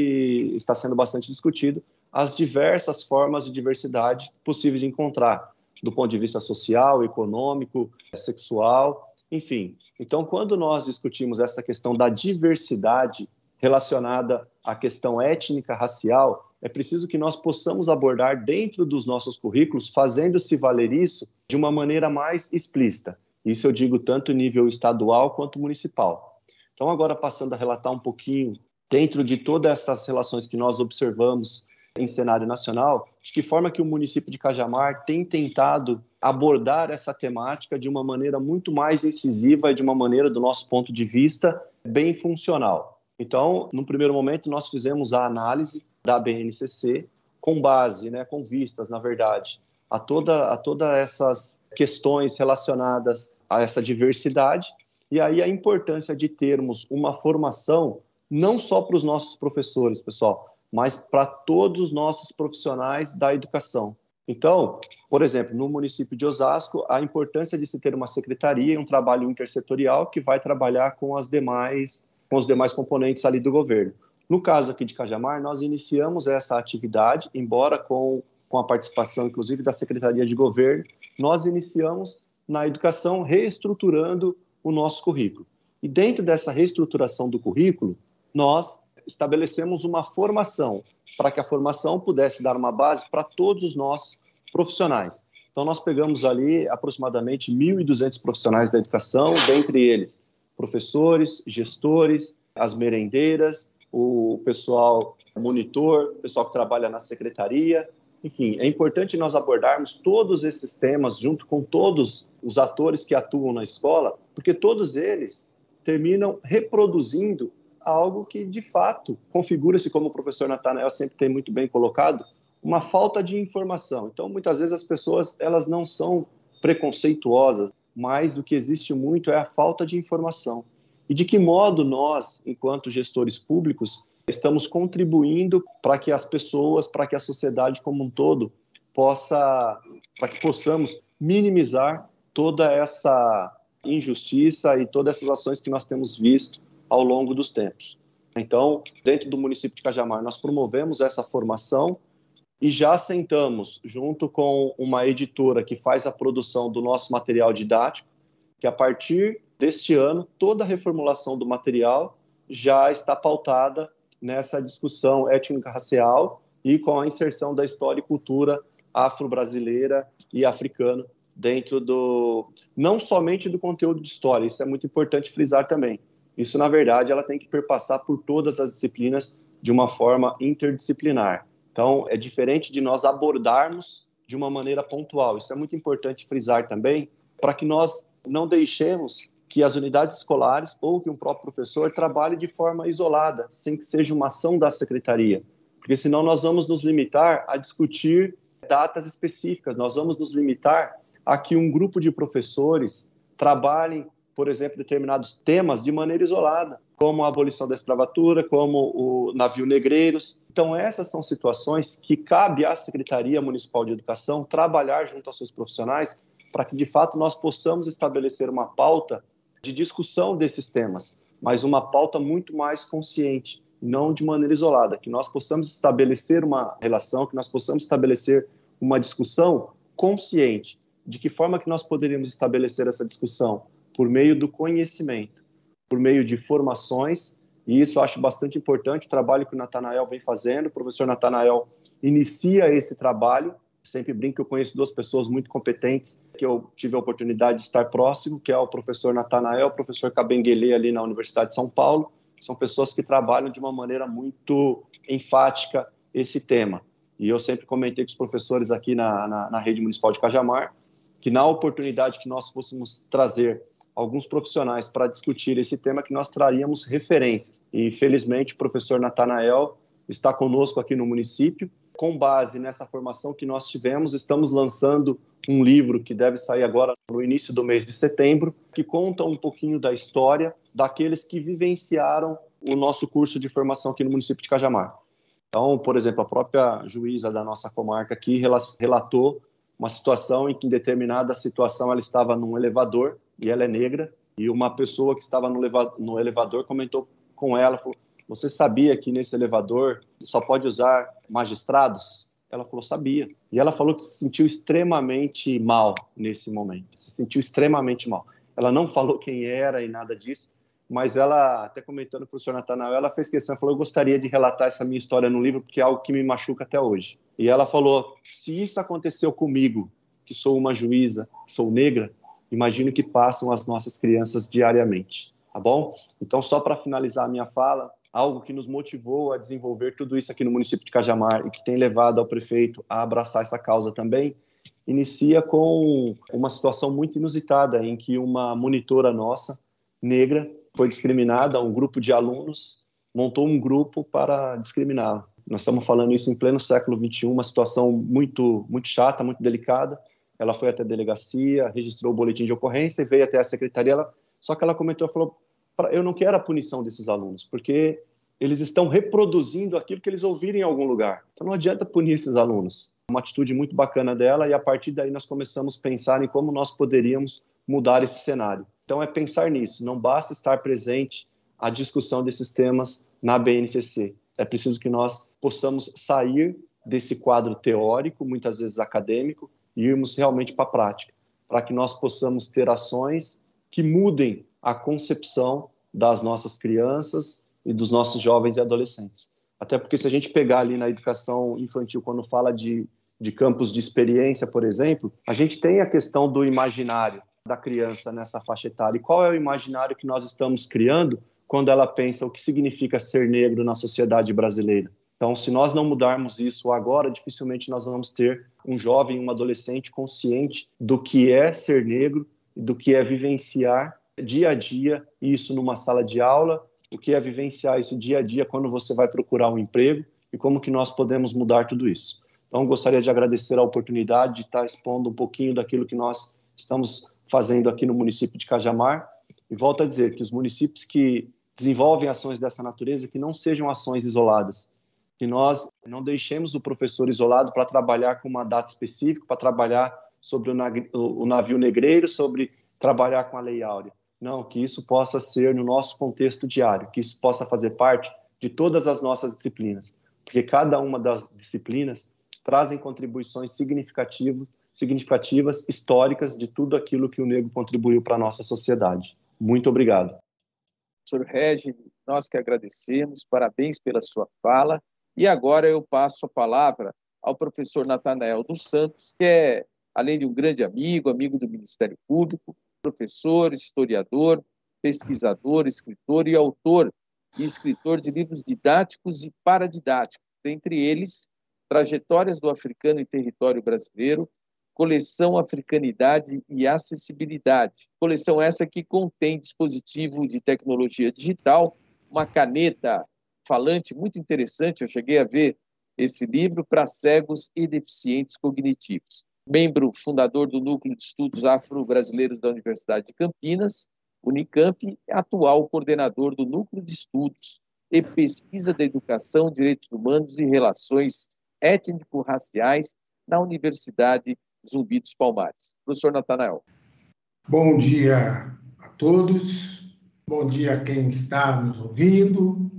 está sendo bastante discutido as diversas formas de diversidade possíveis de encontrar do ponto de vista social, econômico, sexual, enfim. Então, quando nós discutimos essa questão da diversidade relacionada à questão étnica, racial, é preciso que nós possamos abordar dentro dos nossos currículos, fazendo-se valer isso de uma maneira mais explícita. Isso eu digo tanto nível estadual quanto municipal. Então, agora passando a relatar um pouquinho, dentro de todas essas relações que nós observamos em cenário nacional, de que forma que o município de Cajamar tem tentado abordar essa temática de uma maneira muito mais incisiva e de uma maneira, do nosso ponto de vista, bem funcional. Então, no primeiro momento, nós fizemos a análise da BNCC com base, né, com vistas, na verdade, a toda a todas essas questões relacionadas a essa diversidade e aí a importância de termos uma formação não só para os nossos professores, pessoal, mas para todos os nossos profissionais da educação. Então, por exemplo, no município de Osasco, a importância de se ter uma secretaria e um trabalho intersetorial que vai trabalhar com as demais com os demais componentes ali do governo. No caso aqui de Cajamar, nós iniciamos essa atividade, embora com, com a participação, inclusive, da Secretaria de Governo, nós iniciamos na educação, reestruturando o nosso currículo. E dentro dessa reestruturação do currículo, nós estabelecemos uma formação, para que a formação pudesse dar uma base para todos os nossos profissionais. Então, nós pegamos ali aproximadamente 1.200 profissionais da educação, dentre eles professores, gestores, as merendeiras, o pessoal monitor, o pessoal que trabalha na secretaria, enfim, é importante nós abordarmos todos esses temas junto com todos os atores que atuam na escola, porque todos eles terminam reproduzindo algo que, de fato, configura-se, como o professor Natanael sempre tem muito bem colocado, uma falta de informação. Então, muitas vezes as pessoas elas não são preconceituosas, mas o que existe muito é a falta de informação. E de que modo nós, enquanto gestores públicos, estamos contribuindo para que as pessoas, para que a sociedade como um todo possa, para que possamos minimizar toda essa injustiça e todas essas ações que nós temos visto ao longo dos tempos. Então, dentro do município de Cajamar, nós promovemos essa formação e já sentamos junto com uma editora que faz a produção do nosso material didático, que a partir deste ano toda a reformulação do material já está pautada nessa discussão étnico-racial e com a inserção da história e cultura afro-brasileira e africana dentro do não somente do conteúdo de história, isso é muito importante frisar também. Isso na verdade ela tem que perpassar por todas as disciplinas de uma forma interdisciplinar. Então, é diferente de nós abordarmos de uma maneira pontual. Isso é muito importante frisar também, para que nós não deixemos que as unidades escolares ou que um próprio professor trabalhe de forma isolada, sem que seja uma ação da secretaria, porque senão nós vamos nos limitar a discutir datas específicas, nós vamos nos limitar a que um grupo de professores trabalhem, por exemplo, determinados temas de maneira isolada como a abolição da escravatura, como o navio negreiros. Então, essas são situações que cabe à Secretaria Municipal de Educação trabalhar junto aos seus profissionais para que, de fato, nós possamos estabelecer uma pauta de discussão desses temas, mas uma pauta muito mais consciente, não de maneira isolada, que nós possamos estabelecer uma relação, que nós possamos estabelecer uma discussão consciente. De que forma que nós poderíamos estabelecer essa discussão? Por meio do conhecimento por meio de formações, e isso eu acho bastante importante, o trabalho que o Natanael vem fazendo, o professor Natanael inicia esse trabalho, sempre brinco que eu conheço duas pessoas muito competentes, que eu tive a oportunidade de estar próximo, que é o professor Natanael, o professor Cabenguele ali na Universidade de São Paulo, são pessoas que trabalham de uma maneira muito enfática esse tema. E eu sempre comentei com os professores aqui na, na, na rede municipal de Cajamar, que na oportunidade que nós fôssemos trazer alguns profissionais para discutir esse tema que nós traríamos referências. E felizmente o professor Natanael está conosco aqui no município. Com base nessa formação que nós tivemos, estamos lançando um livro que deve sair agora no início do mês de setembro, que conta um pouquinho da história daqueles que vivenciaram o nosso curso de formação aqui no município de Cajamar. Então, por exemplo, a própria juíza da nossa comarca aqui relatou uma situação em que, em determinada situação, ela estava num elevador e ela é negra, e uma pessoa que estava no, no elevador comentou com ela, falou, você sabia que nesse elevador só pode usar magistrados? Ela falou, sabia. E ela falou que se sentiu extremamente mal nesse momento, se sentiu extremamente mal. Ela não falou quem era e nada disso, mas ela, até comentando para o senhor Natanael, ela fez questão, falou, eu gostaria de relatar essa minha história no livro, porque é algo que me machuca até hoje. E ela falou, se isso aconteceu comigo, que sou uma juíza, que sou negra, imagino que passam as nossas crianças diariamente, tá bom? Então, só para finalizar a minha fala, algo que nos motivou a desenvolver tudo isso aqui no município de Cajamar e que tem levado ao prefeito a abraçar essa causa também, inicia com uma situação muito inusitada em que uma monitora nossa, negra, foi discriminada, um grupo de alunos montou um grupo para discriminá-la. Nós estamos falando isso em pleno século XXI, uma situação muito, muito chata, muito delicada, ela foi até a delegacia, registrou o boletim de ocorrência e veio até a secretaria. Ela, só que ela comentou, falou, eu não quero a punição desses alunos, porque eles estão reproduzindo aquilo que eles ouviram em algum lugar. Então não adianta punir esses alunos. Uma atitude muito bacana dela e a partir daí nós começamos a pensar em como nós poderíamos mudar esse cenário. Então é pensar nisso, não basta estar presente a discussão desses temas na BNCC. É preciso que nós possamos sair desse quadro teórico, muitas vezes acadêmico, e irmos realmente para a prática, para que nós possamos ter ações que mudem a concepção das nossas crianças e dos nossos jovens e adolescentes. Até porque se a gente pegar ali na educação infantil, quando fala de, de campos de experiência, por exemplo, a gente tem a questão do imaginário da criança nessa faixa etária. E qual é o imaginário que nós estamos criando quando ela pensa o que significa ser negro na sociedade brasileira? Então, se nós não mudarmos isso agora, dificilmente nós vamos ter um jovem, um adolescente consciente do que é ser negro, do que é vivenciar dia a dia isso numa sala de aula o que é vivenciar isso dia a dia quando você vai procurar um emprego e como que nós podemos mudar tudo isso. Então, gostaria de agradecer a oportunidade de estar expondo um pouquinho daquilo que nós estamos fazendo aqui no município de Cajamar. E volto a dizer que os municípios que desenvolvem ações dessa natureza, que não sejam ações isoladas, que nós não deixemos o professor isolado para trabalhar com uma data específica, para trabalhar sobre o navio negreiro, sobre trabalhar com a Lei Áurea. Não, que isso possa ser no nosso contexto diário, que isso possa fazer parte de todas as nossas disciplinas, porque cada uma das disciplinas trazem contribuições significativas, significativas históricas de tudo aquilo que o negro contribuiu para a nossa sociedade. Muito obrigado. Professor Regis, nós que agradecemos, parabéns pela sua fala. E agora eu passo a palavra ao professor Natanael dos Santos, que é, além de um grande amigo, amigo do Ministério Público, professor, historiador, pesquisador, escritor e autor e escritor de livros didáticos e paradidáticos, dentre eles Trajetórias do Africano em Território Brasileiro, Coleção Africanidade e Acessibilidade. Coleção essa que contém dispositivo de tecnologia digital, uma caneta falante muito interessante, eu cheguei a ver esse livro para cegos e deficientes cognitivos membro fundador do Núcleo de Estudos Afro-Brasileiros da Universidade de Campinas, Unicamp, atual coordenador do Núcleo de Estudos e Pesquisa da Educação, Direitos Humanos e Relações Étnico-Raciais na Universidade Zumbi dos Palmares. Professor Natanael. Bom dia a todos, bom dia a quem está nos ouvindo.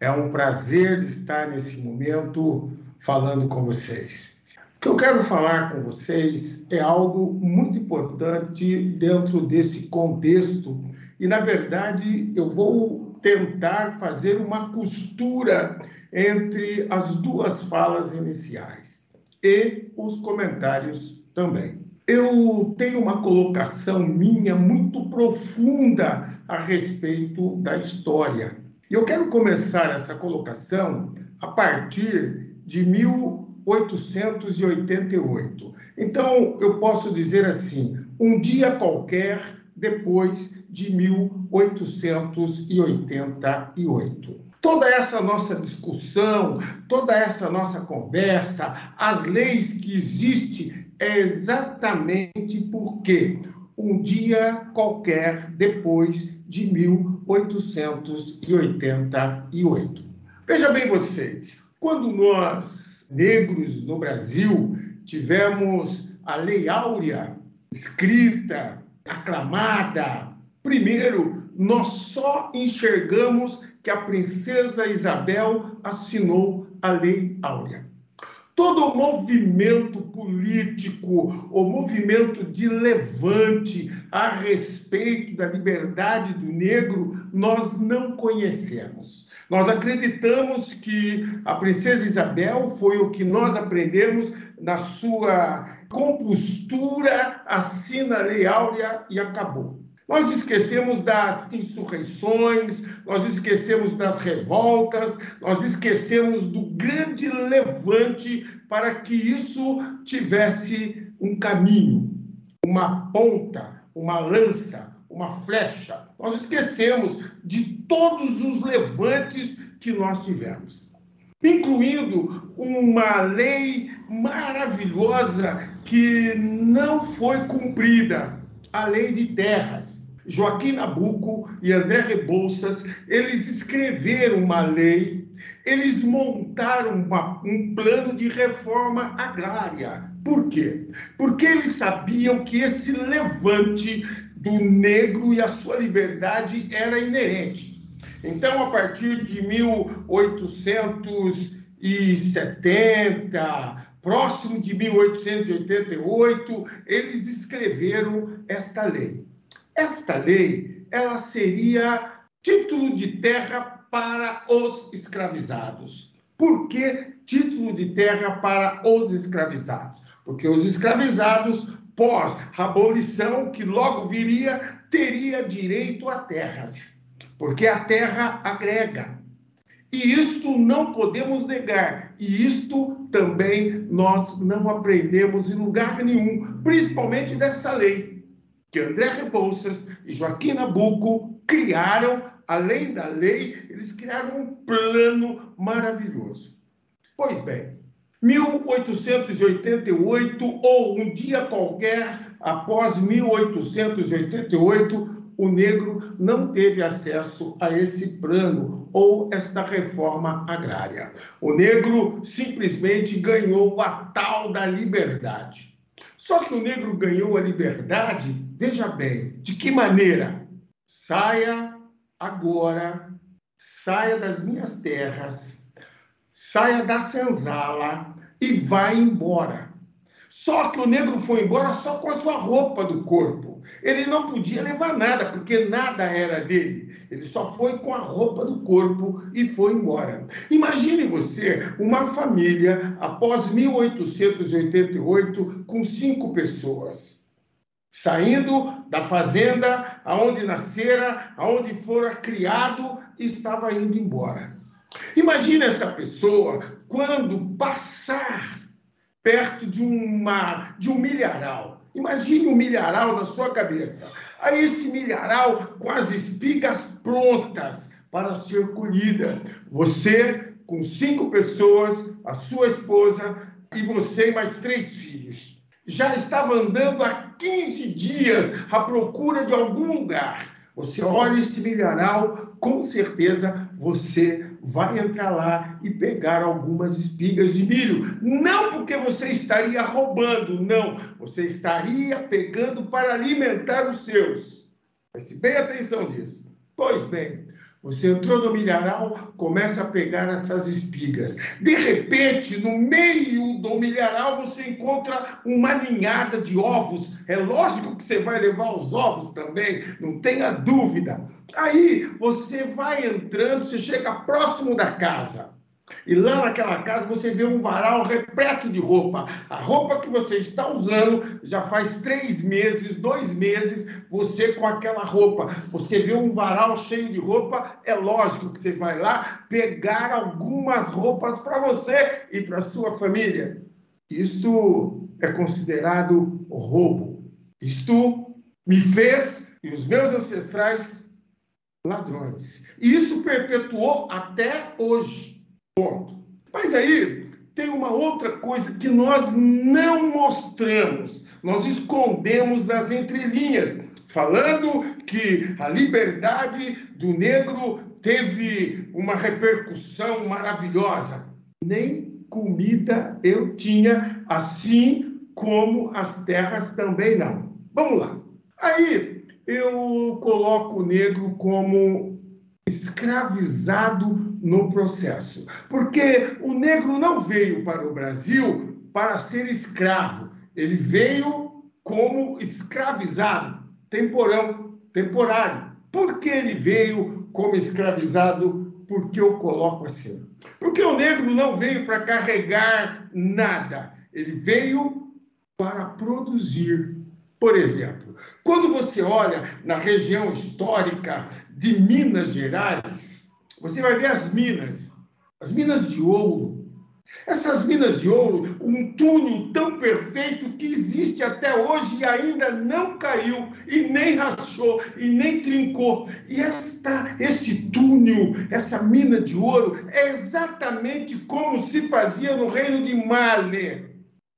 É um prazer estar nesse momento falando com vocês. O que eu quero falar com vocês é algo muito importante dentro desse contexto, e na verdade eu vou tentar fazer uma costura entre as duas falas iniciais e os comentários também. Eu tenho uma colocação minha muito profunda a respeito da história. E eu quero começar essa colocação a partir de mil 1888. Então, eu posso dizer assim, um dia qualquer depois de 1888. Toda essa nossa discussão, toda essa nossa conversa, as leis que existem, é exatamente porque um dia qualquer depois de 1888. Veja bem vocês, quando nós negros no Brasil, tivemos a Lei Áurea escrita, aclamada. Primeiro, nós só enxergamos que a princesa Isabel assinou a Lei Áurea. Todo o movimento político, o movimento de levante a respeito da liberdade do negro, nós não conhecemos. Nós acreditamos que a princesa Isabel foi o que nós aprendemos na sua compostura, assina a lei áurea e acabou. Nós esquecemos das insurreições, nós esquecemos das revoltas, nós esquecemos do grande levante para que isso tivesse um caminho, uma ponta, uma lança, uma flecha. Nós esquecemos de todos os levantes que nós tivemos, incluindo uma lei maravilhosa que não foi cumprida, a lei de terras. Joaquim Nabuco e André Rebouças, eles escreveram uma lei, eles montaram uma, um plano de reforma agrária. Por quê? Porque eles sabiam que esse levante do negro e a sua liberdade era inerente. Então, a partir de 1870, próximo de 1888, eles escreveram esta lei. Esta lei, ela seria título de terra para os escravizados. Por que título de terra para os escravizados? Porque os escravizados pós-abolição, que logo viria, teria direito a terras, porque a terra agrega. E isto não podemos negar, e isto também nós não aprendemos em lugar nenhum, principalmente dessa lei que André Rebouças e Joaquim Nabuco criaram além da lei, eles criaram um plano maravilhoso. Pois bem, 1888 ou um dia qualquer após 1888, o negro não teve acesso a esse plano ou esta reforma agrária. O negro simplesmente ganhou a tal da liberdade. Só que o negro ganhou a liberdade, veja bem, de que maneira? Saia agora, saia das minhas terras, saia da senzala e vá embora. Só que o negro foi embora só com a sua roupa do corpo. Ele não podia levar nada, porque nada era dele. Ele só foi com a roupa do corpo e foi embora. Imagine você, uma família, após 1888, com cinco pessoas. Saindo da fazenda, aonde nascera, aonde fora criado, estava indo embora. Imagine essa pessoa quando passar perto de, uma, de um milharal. Imagine um milharal na sua cabeça. Aí esse milharal com as espigas prontas para ser colhida. Você com cinco pessoas, a sua esposa e você e mais três filhos. Já estava andando há 15 dias à procura de algum lugar. Você olha esse milharal, com certeza você vai entrar lá e pegar algumas espigas de milho. Não porque você estaria roubando, não. Você estaria pegando para alimentar os seus. Preste bem atenção nisso. Pois bem, você entrou no milharal, começa a pegar essas espigas. De repente, no meio do milharal, você encontra uma ninhada de ovos. É lógico que você vai levar os ovos também, não tenha dúvida. Aí você vai entrando, você chega próximo da casa. E lá naquela casa você vê um varal repleto de roupa. A roupa que você está usando já faz três meses, dois meses, você com aquela roupa. Você vê um varal cheio de roupa, é lógico que você vai lá pegar algumas roupas para você e para sua família. Isto é considerado roubo. Isto me fez e os meus ancestrais ladrões. Isso perpetuou até hoje. Ponto. Mas aí tem uma outra coisa que nós não mostramos, nós escondemos nas entrelinhas, falando que a liberdade do negro teve uma repercussão maravilhosa. Nem comida eu tinha, assim como as terras também não. Vamos lá. Aí eu coloco o negro como escravizado no processo. Porque o negro não veio para o Brasil para ser escravo, ele veio como escravizado, temporão, temporário. Por que ele veio como escravizado? Porque eu coloco assim. Porque o negro não veio para carregar nada, ele veio para produzir. Por exemplo, quando você olha na região histórica de Minas Gerais, você vai ver as minas, as minas de ouro. Essas minas de ouro, um túnel tão perfeito que existe até hoje e ainda não caiu, e nem rachou, e nem trincou. E esta, esse túnel, essa mina de ouro, é exatamente como se fazia no reino de Male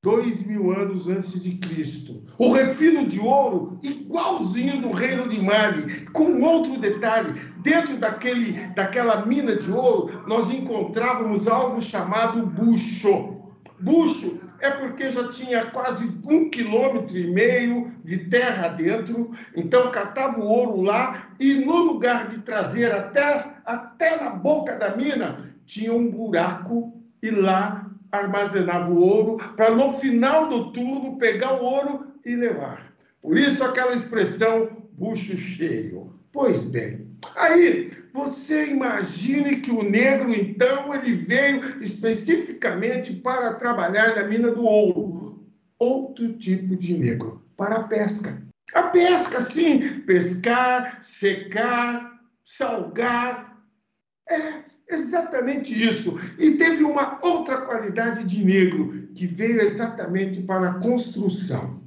dois mil anos antes de Cristo. O refino de ouro, igualzinho do reino de Mali, com outro detalhe: dentro daquele, daquela mina de ouro, nós encontrávamos algo chamado bucho. Bucho é porque já tinha quase um quilômetro e meio de terra dentro, então catava o ouro lá e no lugar de trazer até, até na boca da mina, tinha um buraco e lá armazenava o ouro para no final do turno pegar o ouro e levar. Por isso aquela expressão bucho cheio. Pois bem, aí você imagine que o negro então ele veio especificamente para trabalhar na mina do ouro. Outro tipo de negro, para a pesca. A pesca, sim, pescar, secar, salgar. É, Exatamente isso. E teve uma outra qualidade de negro que veio exatamente para a construção.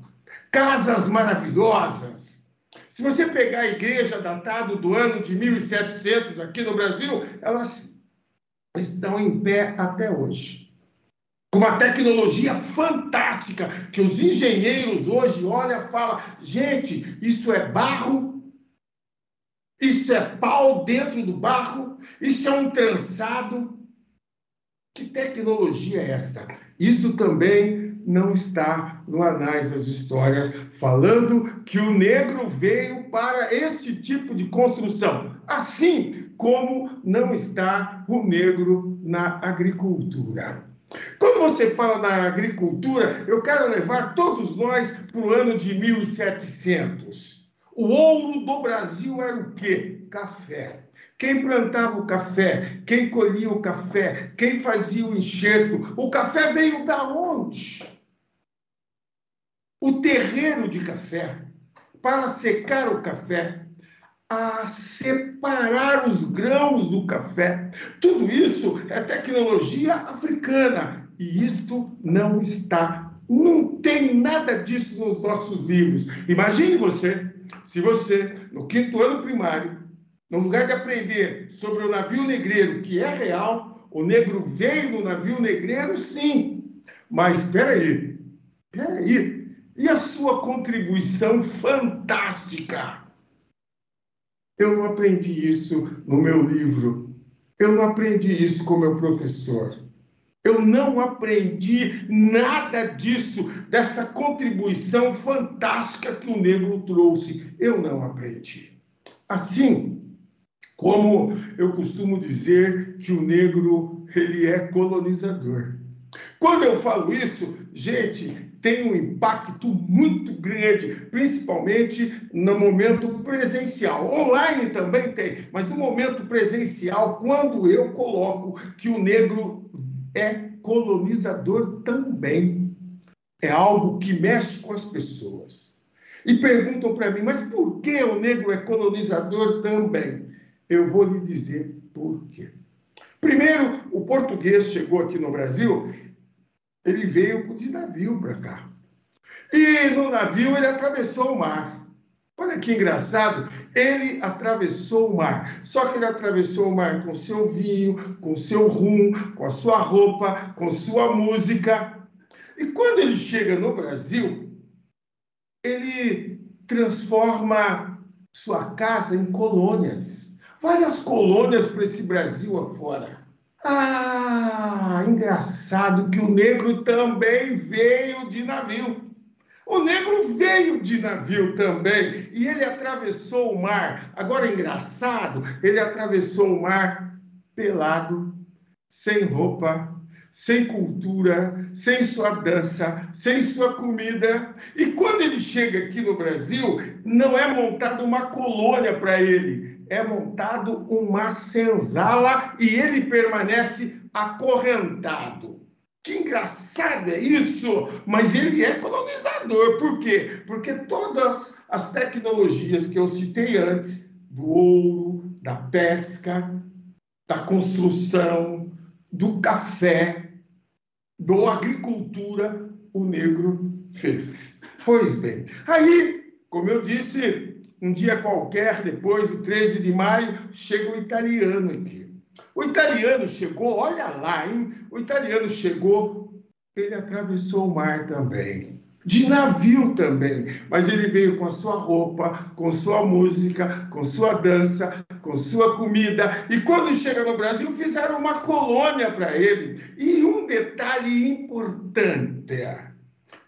Casas maravilhosas. Se você pegar a igreja datada do ano de 1700 aqui no Brasil, elas estão em pé até hoje. Com uma tecnologia fantástica, que os engenheiros hoje olham e falam: gente, isso é barro, isso é pau dentro do barro, isso é um trançado. Que tecnologia é essa? Isso também não está no Anais das Histórias, falando que o negro veio para esse tipo de construção. Assim como não está o negro na agricultura. Quando você fala na agricultura, eu quero levar todos nós para o ano de 1700. O ouro do Brasil era o quê? Café. Quem plantava o café? Quem colhia o café? Quem fazia o enxerto? O café veio da onde? O terreiro de café. Para secar o café, a separar os grãos do café. Tudo isso é tecnologia africana e isto não está, não tem nada disso nos nossos livros. Imagine você, se você, no quinto ano primário, no lugar de aprender sobre o navio negreiro, que é real, o negro veio no navio negreiro, sim. Mas espera aí, espera aí. E a sua contribuição fantástica? Eu não aprendi isso no meu livro. Eu não aprendi isso com meu professor. Eu não aprendi nada disso, dessa contribuição fantástica que o negro trouxe. Eu não aprendi. Assim como eu costumo dizer que o negro ele é colonizador. Quando eu falo isso, gente, tem um impacto muito grande, principalmente no momento presencial. Online também tem, mas no momento presencial, quando eu coloco que o negro é colonizador também, é algo que mexe com as pessoas. E perguntam para mim, mas por que o negro é colonizador também? Eu vou lhe dizer por quê. Primeiro, o português chegou aqui no Brasil ele veio de navio para cá. E no navio ele atravessou o mar. Olha que engraçado, ele atravessou o mar. Só que ele atravessou o mar com seu vinho, com seu rum, com a sua roupa, com sua música. E quando ele chega no Brasil, ele transforma sua casa em colônias. Várias colônias para esse Brasil afora. Ah, engraçado que o negro também veio de navio. O negro veio de navio também e ele atravessou o mar. Agora, engraçado, ele atravessou o mar pelado, sem roupa, sem cultura, sem sua dança, sem sua comida. E quando ele chega aqui no Brasil, não é montada uma colônia para ele, é montado uma senzala e ele permanece acorrentado. Que engraçado é isso! Mas ele é colonizador. Por quê? Porque todas as tecnologias que eu citei antes, do ouro, da pesca, da construção, do café, da agricultura, o negro fez. Pois bem, aí, como eu disse, um dia qualquer, depois do 13 de maio, chega o italiano aqui. O italiano chegou, olha lá, hein? O italiano chegou, ele atravessou o mar também. De navio também, mas ele veio com a sua roupa, com sua música, com sua dança, com sua comida. E quando chega no Brasil, fizeram uma colônia para ele. E um detalhe importante: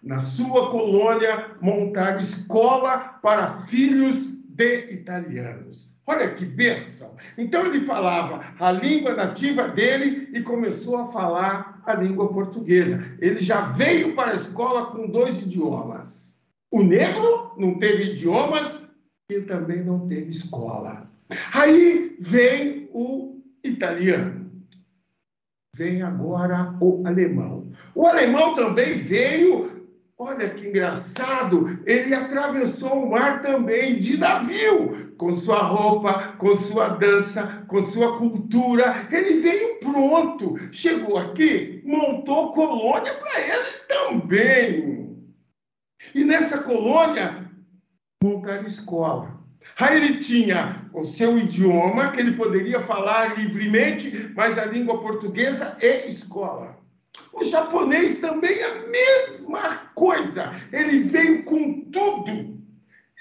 na sua colônia montar escola para filhos de italianos. Olha que bênção! Então ele falava a língua nativa dele e começou a falar a língua portuguesa. Ele já veio para a escola com dois idiomas. O negro não teve idiomas e também não teve escola. Aí vem o italiano. Vem agora o alemão. O alemão também veio Olha que engraçado, ele atravessou o mar também de navio, com sua roupa, com sua dança, com sua cultura. Ele veio pronto, chegou aqui, montou colônia para ele também. E nessa colônia, montaram escola. Aí ele tinha o seu idioma, que ele poderia falar livremente, mas a língua portuguesa e escola. O japonês também é a mesma coisa. Ele veio com tudo.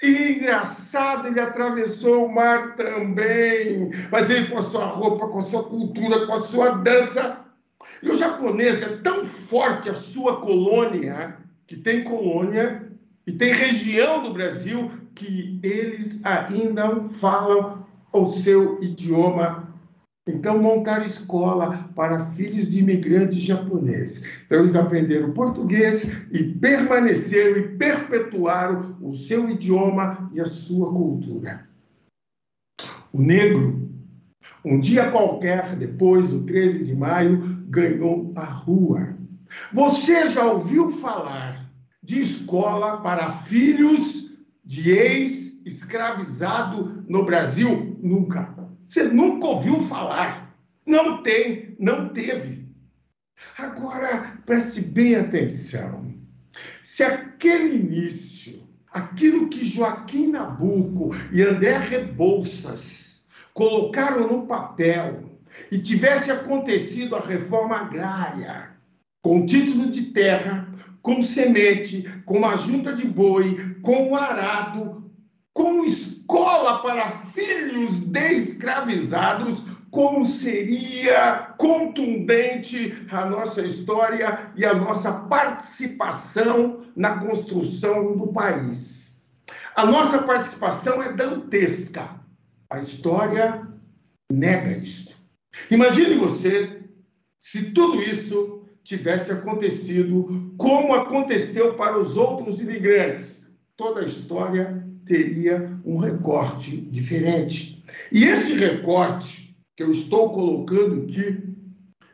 E engraçado, ele atravessou o mar também, mas veio com a sua roupa, com a sua cultura, com a sua dança. E o japonês é tão forte a sua colônia, que tem colônia e tem região do Brasil que eles ainda falam o seu idioma. Então, montaram escola para filhos de imigrantes japoneses. Então, eles aprenderam português e permaneceram e perpetuaram o seu idioma e a sua cultura. O negro, um dia qualquer, depois do 13 de maio, ganhou a rua. Você já ouviu falar de escola para filhos de ex-escravizado no Brasil? Nunca. Você nunca ouviu falar. Não tem, não teve. Agora, preste bem atenção. Se aquele início, aquilo que Joaquim Nabuco e André Rebouças colocaram no papel e tivesse acontecido a reforma agrária, com título de terra, com semente, com a junta de boi, com o arado, com escola para filhos de escravizados, como seria contundente a nossa história e a nossa participação na construção do país. A nossa participação é dantesca. A história nega isto. Imagine você se tudo isso tivesse acontecido como aconteceu para os outros imigrantes. Toda a história teria um recorte diferente. E esse recorte que eu estou colocando aqui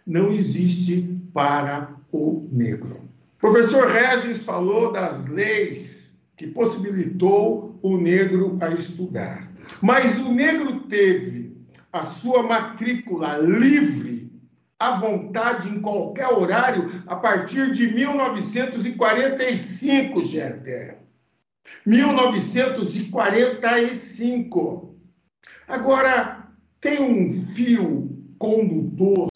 não existe para o negro. O professor Regis falou das leis que possibilitou o negro a estudar. Mas o negro teve a sua matrícula livre à vontade em qualquer horário a partir de 1945, gente. 1945. Agora, tem um fio condutor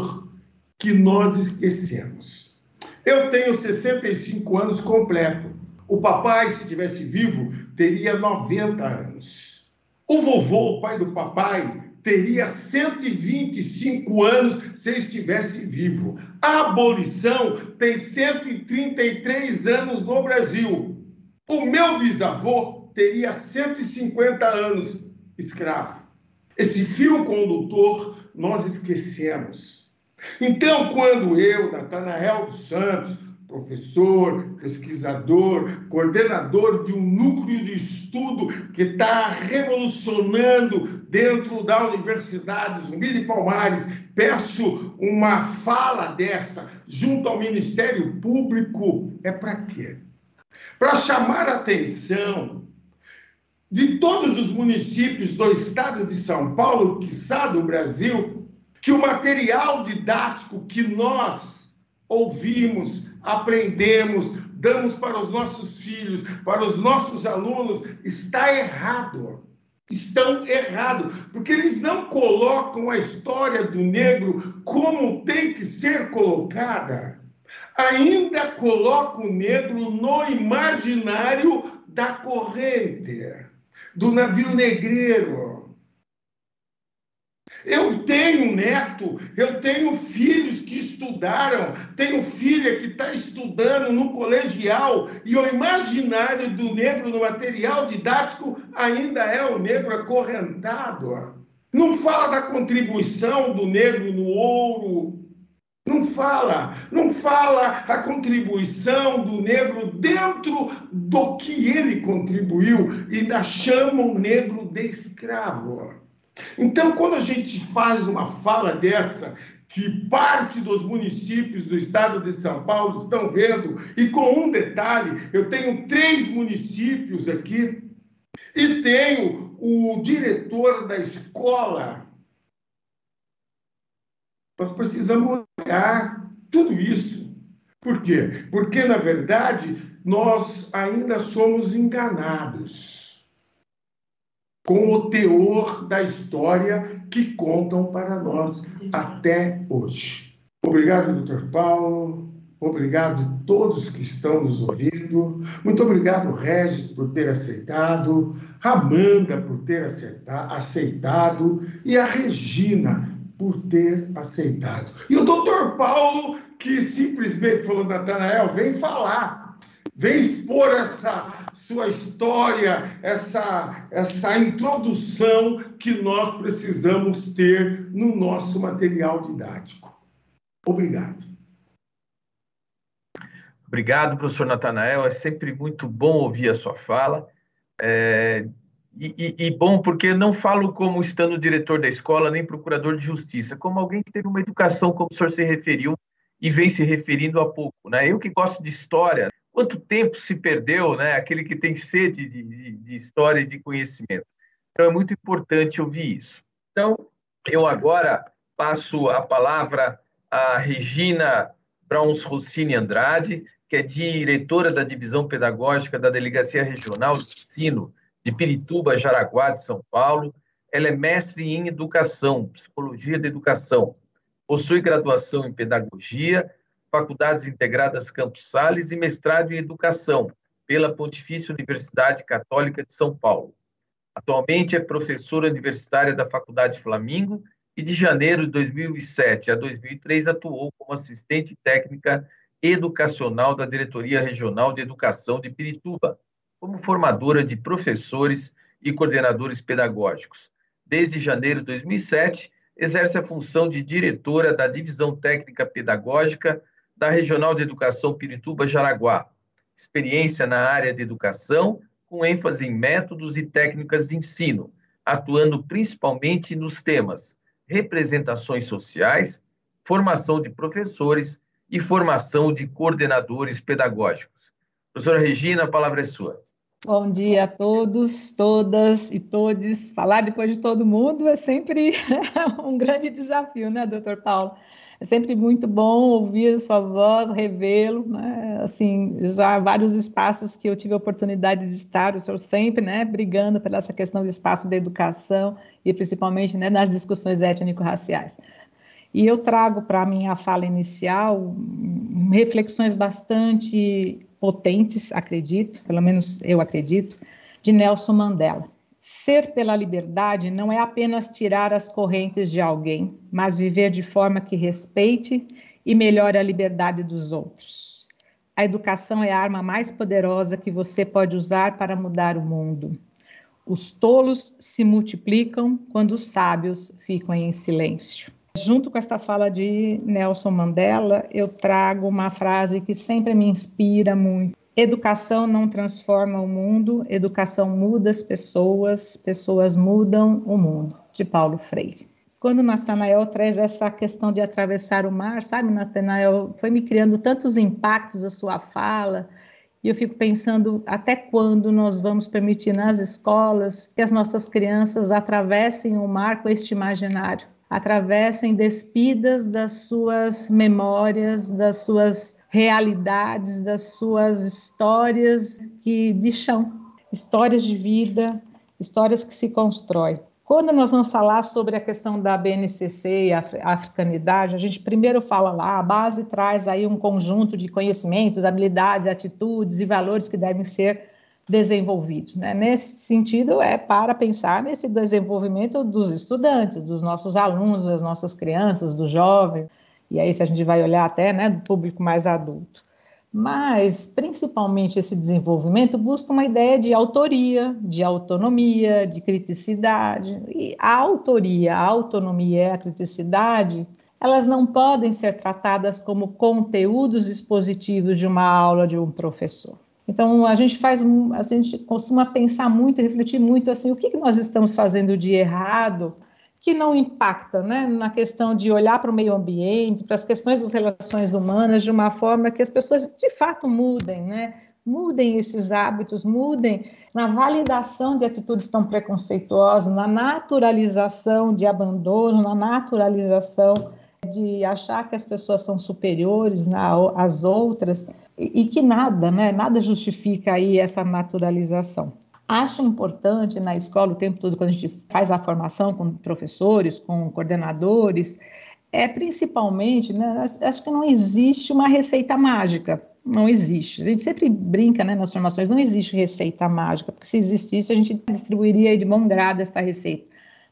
que nós esquecemos. Eu tenho 65 anos completo. O papai, se tivesse vivo, teria 90 anos. O vovô, o pai do papai, teria 125 anos se estivesse vivo. A abolição tem 133 anos no Brasil. O meu bisavô teria 150 anos escravo. Esse fio condutor nós esquecemos. Então, quando eu, Natanael dos Santos, professor, pesquisador, coordenador de um núcleo de estudo que está revolucionando dentro da Universidade Zumbi Palmares. Peço uma fala dessa junto ao Ministério Público. É para quê? Para chamar a atenção de todos os municípios do estado de São Paulo, quiçá do Brasil, que o material didático que nós ouvimos, aprendemos, damos para os nossos filhos, para os nossos alunos, está errado. Estão errados, porque eles não colocam a história do negro como tem que ser colocada. Ainda colocam o negro no imaginário da corrente, do navio negreiro eu tenho neto, eu tenho filhos que estudaram, tenho filha que está estudando no colegial, e o imaginário do negro no material didático ainda é o negro acorrentado. Não fala da contribuição do negro no ouro, não fala, não fala a contribuição do negro dentro do que ele contribuiu, e ainda chama o negro de escravo. Então, quando a gente faz uma fala dessa, que parte dos municípios do estado de São Paulo estão vendo, e com um detalhe, eu tenho três municípios aqui, e tenho o diretor da escola. Nós precisamos olhar tudo isso. Por quê? Porque, na verdade, nós ainda somos enganados. com o teor da história que contam para nós até hoje. Obrigado, doutor Paulo. Obrigado a todos que estão nos ouvindo. Muito obrigado, Regis, por ter aceitado, Amanda por ter aceitado e a Regina por ter aceitado. E o doutor Paulo, que simplesmente falou, Natanael, vem falar, vem expor essa sua história, essa, essa introdução que nós precisamos ter no nosso material didático. Obrigado. Obrigado, professor Natanael. É sempre muito bom ouvir a sua fala. É, e, e, bom porque não falo como estando diretor da escola nem procurador de justiça, como alguém que teve uma educação, como o senhor se referiu e vem se referindo há pouco. Né? Eu que gosto de história, quanto tempo se perdeu, né? aquele que tem sede de, de, de história e de conhecimento. Então é muito importante ouvir isso. Então, eu agora passo a palavra à Regina Browns Rossini Andrade, que é diretora da Divisão Pedagógica da Delegacia Regional de Ensino de Pirituba, Jaraguá, de São Paulo. Ela é mestre em Educação, Psicologia da Educação. Possui graduação em Pedagogia, Faculdades Integradas Campos Sales e mestrado em Educação pela Pontifícia Universidade Católica de São Paulo. Atualmente é professora universitária da Faculdade Flamingo e de janeiro de 2007 a 2003 atuou como assistente técnica educacional da Diretoria Regional de Educação de Pirituba, como formadora de professores e coordenadores pedagógicos. Desde janeiro de 2007, exerce a função de diretora da Divisão Técnica Pedagógica da Regional de Educação Pirituba-Jaraguá. Experiência na área de educação, com ênfase em métodos e técnicas de ensino, atuando principalmente nos temas representações sociais, formação de professores e formação de coordenadores pedagógicos. Professora Regina, a palavra é sua. Bom dia a todos, todas e todes. Falar depois de todo mundo é sempre um grande desafio, né, doutor Paulo? É sempre muito bom ouvir sua voz, revê-lo, né? Assim, já vários espaços que eu tive a oportunidade de estar, o senhor sempre, né, brigando pela essa questão do espaço da educação e principalmente, né, nas discussões étnico-raciais. E eu trago para a minha fala inicial reflexões bastante potentes, acredito, pelo menos eu acredito, de Nelson Mandela. Ser pela liberdade não é apenas tirar as correntes de alguém, mas viver de forma que respeite e melhore a liberdade dos outros. A educação é a arma mais poderosa que você pode usar para mudar o mundo. Os tolos se multiplicam quando os sábios ficam em silêncio. Junto com esta fala de Nelson Mandela, eu trago uma frase que sempre me inspira muito. Educação não transforma o mundo, educação muda as pessoas, pessoas mudam o mundo, de Paulo Freire. Quando Natanael traz essa questão de atravessar o mar, sabe, Natanael, foi me criando tantos impactos a sua fala, e eu fico pensando até quando nós vamos permitir nas escolas que as nossas crianças atravessem o mar com este imaginário atravessem despidas das suas memórias, das suas realidades, das suas histórias que de chão, histórias de vida, histórias que se constroem. Quando nós vamos falar sobre a questão da BNCC e a africanidade, a gente primeiro fala lá, a base traz aí um conjunto de conhecimentos, habilidades, atitudes e valores que devem ser desenvolvidos. Né? Nesse sentido, é para pensar nesse desenvolvimento dos estudantes, dos nossos alunos, das nossas crianças, dos jovens, e aí se a gente vai olhar até né, do público mais adulto. Mas, principalmente, esse desenvolvimento busca uma ideia de autoria, de autonomia, de criticidade. E a autoria, a autonomia e a criticidade, elas não podem ser tratadas como conteúdos expositivos de uma aula de um professor. Então a gente faz, a gente costuma pensar muito, refletir muito assim, o que, que nós estamos fazendo de errado que não impacta né, na questão de olhar para o meio ambiente, para as questões das relações humanas de uma forma que as pessoas de fato mudem, né? Mudem esses hábitos, mudem na validação de atitudes tão preconceituosas, na naturalização de abandono, na naturalização de achar que as pessoas são superiores né, às outras e, que nada, né, nada justifica aí essa naturalização. Acho importante na escola o tempo todo, quando a gente faz a formação com professores, com coordenadores, é principalmente, né, acho que não existe uma receita mágica. Não existe. A gente sempre brinca né, nas formações, não existe receita mágica, porque se existisse, a gente distribuiria de mão grado esta receita.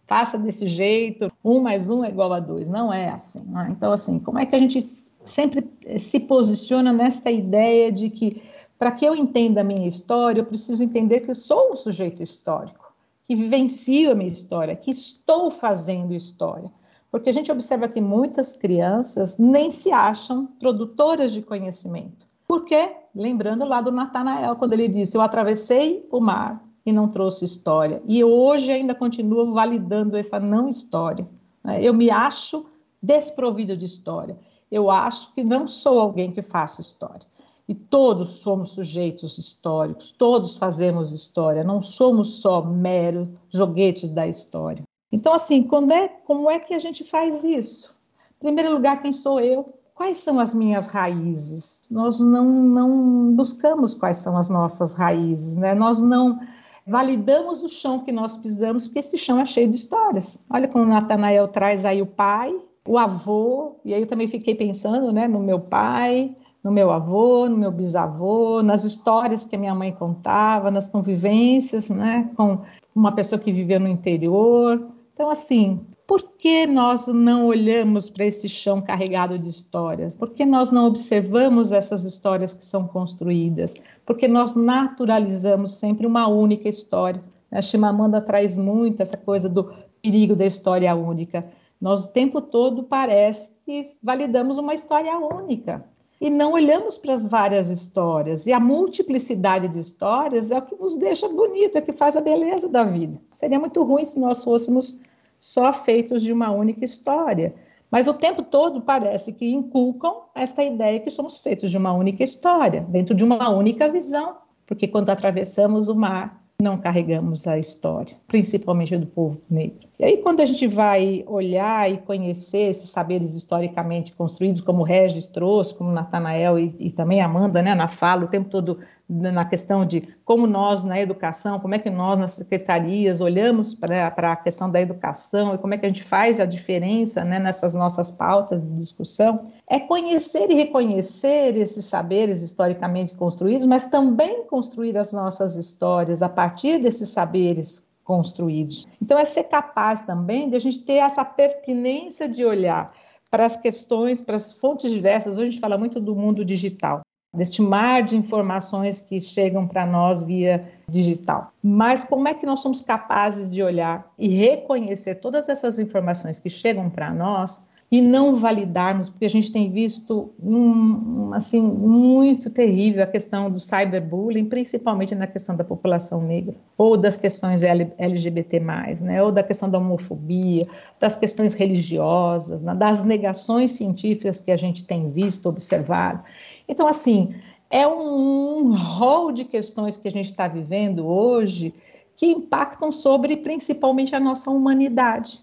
Faça desse jeito, um mais um é igual a dois. Não é assim. Né? Então, assim, como é que a gente sempre se posiciona nesta ideia de que para que eu entenda a minha história, eu preciso entender que eu sou um sujeito histórico, que vivencio a minha história, que estou fazendo história. Porque a gente observa que muitas crianças nem se acham produtoras de conhecimento. Por quê? Lembrando lá do Natanael, quando ele disse: Eu atravessei o mar e não trouxe história. E hoje ainda continuo validando essa não história. Né? Eu me acho desprovido de história. Eu acho que não sou alguém que faça história. E todos somos sujeitos históricos, todos fazemos história, não somos só meros joguetes da história. Então, assim, é, como é que a gente faz isso? Em primeiro lugar, quem sou eu? Quais são as minhas raízes? Nós não, não buscamos quais são as nossas raízes, né? Nós não validamos o chão que nós pisamos, porque esse chão é cheio de histórias. Olha como Natanael traz aí o pai, o avô, e aí eu também fiquei pensando né, no meu pai, no meu avô, no meu bisavô, nas histórias que a minha mãe contava, nas convivências, né, com uma pessoa que viveu no interior. Então, assim, por que nós não olhamos para esse chão carregado de histórias? Por que nós não observamos essas histórias que são construídas? Porque nós naturalizamos sempre uma única história. A Chimamanda traz muito essa coisa do perigo da história única. Nós o tempo todo parece que validamos uma história única e não olhamos para as várias histórias. E a multiplicidade de histórias é o que nos deixa bonito, é o que faz a beleza da vida. Seria muito ruim se nós fôssemos só feitos de uma única história. Mas o tempo todo parece que inculcam esta ideia que somos feitos de uma única história, dentro de uma única visão, porque quando atravessamos o mar, não carregamos a história, principalmente do povo negro. E aí, quando a gente vai olhar e conhecer esses saberes historicamente construídos, como Regis trouxe, como Natanael e, e também Amanda, né, na fala, o tempo todo na questão de como nós na educação, como é que nós nas secretarias olhamos para a questão da educação e como é que a gente faz a diferença né, nessas nossas pautas de discussão, é conhecer e reconhecer esses saberes historicamente construídos, mas também construir as nossas histórias a partir desses saberes construídos. Então, é ser capaz também de a gente ter essa pertinência de olhar para as questões, para as fontes diversas. Hoje a gente fala muito do mundo digital deste mar de informações que chegam para nós via digital. Mas como é que nós somos capazes de olhar e reconhecer todas essas informações que chegam para nós e não validarmos, porque a gente tem visto um, assim muito terrível a questão do cyberbullying, principalmente na questão da população negra, ou das questões LGBT+, né, ou da questão da homofobia, das questões religiosas, né, das negações científicas que a gente tem visto, observado. Então, assim, é um, rol de questões que a gente está vivendo hoje que impactam sobre principalmente a nossa humanidade.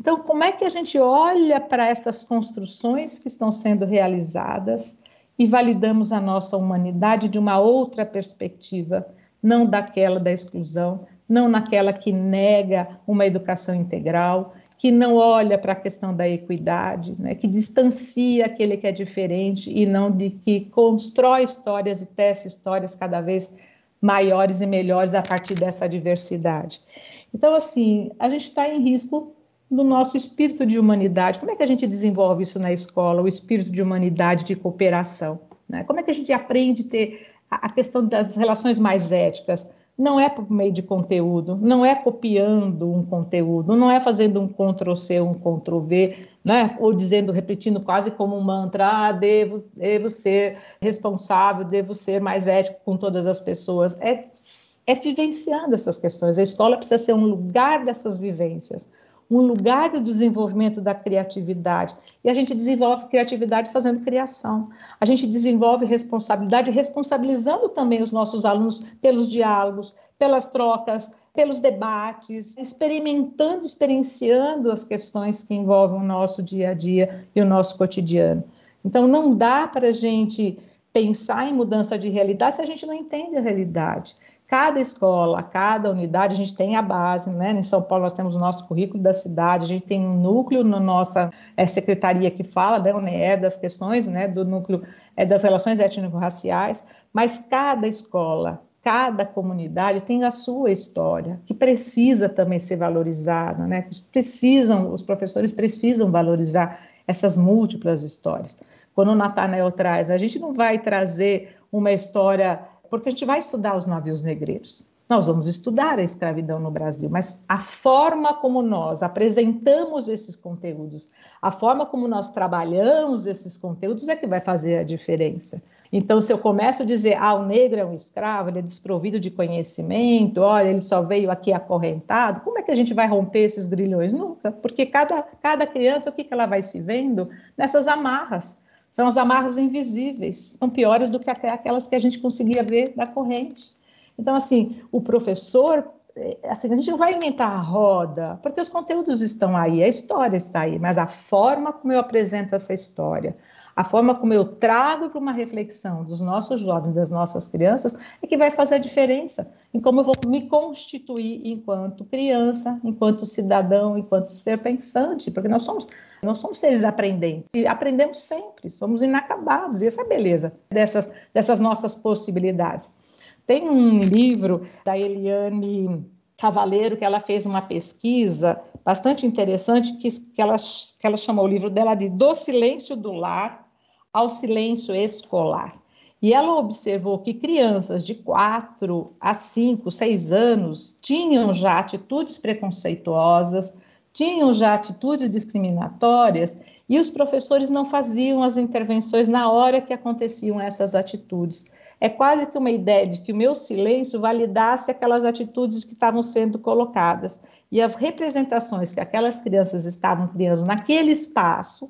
Então, como é que a gente olha para essas construções que estão sendo realizadas e validamos a nossa humanidade de uma outra perspectiva, não daquela da exclusão, não naquela que nega uma educação integral, que não olha para a questão da equidade, né, que distancia aquele que é diferente e não de que constrói histórias e tece histórias cada vez maiores e melhores a partir dessa diversidade. Então, assim, a gente está em risco do nosso espírito de humanidade. Como é que a gente desenvolve isso na escola, o espírito de humanidade, de cooperação? Né? Como é que a gente aprende a ter a questão das relações mais éticas? Não é por meio de conteúdo, não é copiando um conteúdo, não é fazendo um Ctrl-C, um Ctrl-V, né? ou dizendo, repetindo quase como um mantra, ah, devo, devo ser responsável, devo ser mais ético com todas as pessoas. É, é vivenciando essas questões. A escola precisa ser um lugar dessas vivências, um lugar do desenvolvimento da criatividade. E a gente desenvolve criatividade fazendo criação. A gente desenvolve responsabilidade responsabilizando também os nossos alunos pelos diálogos, pelas trocas, pelos debates, experimentando, experienciando as questões que envolvem o nosso dia a dia e o nosso cotidiano. Então, não dá para a gente pensar em mudança de realidade se a gente não entende a realidade. Cada escola, cada unidade, a gente tem a base, né? Em São Paulo nós temos o nosso currículo da cidade, a gente tem um núcleo na nossa é, secretaria que fala, né, é das questões, né, do núcleo é, das relações étnico-raciais, mas cada escola, cada comunidade tem a sua história, que precisa também ser valorizada, né? Precisam, os professores precisam valorizar essas múltiplas histórias. Quando o Natanael traz, a gente não vai trazer uma história porque a gente vai estudar os navios negreiros. Nós vamos estudar a escravidão no Brasil, mas a forma como nós apresentamos esses conteúdos, a forma como nós trabalhamos esses conteúdos é que vai fazer a diferença. Então, se eu começo a dizer, ah, o negro é um escravo, ele é desprovido de conhecimento, olha, ele só veio aqui acorrentado, como é que a gente vai romper esses grilhões? Nunca, porque cada, cada criança, o que, que ela vai se vendo? Nessas amarras. São as amarras invisíveis, são piores do que aquelas que a gente conseguia ver da corrente. Então, assim, o professor, eh, assim, a gente não vai inventar a roda, porque os conteúdos estão aí, a história está aí, mas a forma como eu apresento essa história, a forma como eu trago para uma reflexão dos nossos jovens, das nossas crianças, é que vai fazer a diferença em como eu vou me constituir enquanto criança, enquanto cidadão, enquanto ser pensante, porque nós somos, nós somos seres aprendentes e aprendemos sempre, somos inacabados, e essa é a beleza dessas, dessas nossas possibilidades. Tem um livro da Eliane Cavaleiro que ela fez uma pesquisa bastante interessante que, que, ela, que ela chamou o livro dela de Do Silêncio do Lar ao silêncio escolar. E ela observou que crianças de 4 a 5, 6 anos tinham já atitudes preconceituosas, tinham já atitudes discriminatórias e os professores não faziam as intervenções na hora que aconteciam essas atitudes. É quase que uma ideia de que o meu silêncio validasse aquelas atitudes que estavam sendo colocadas e as representações que aquelas crianças estavam criando naquele espaço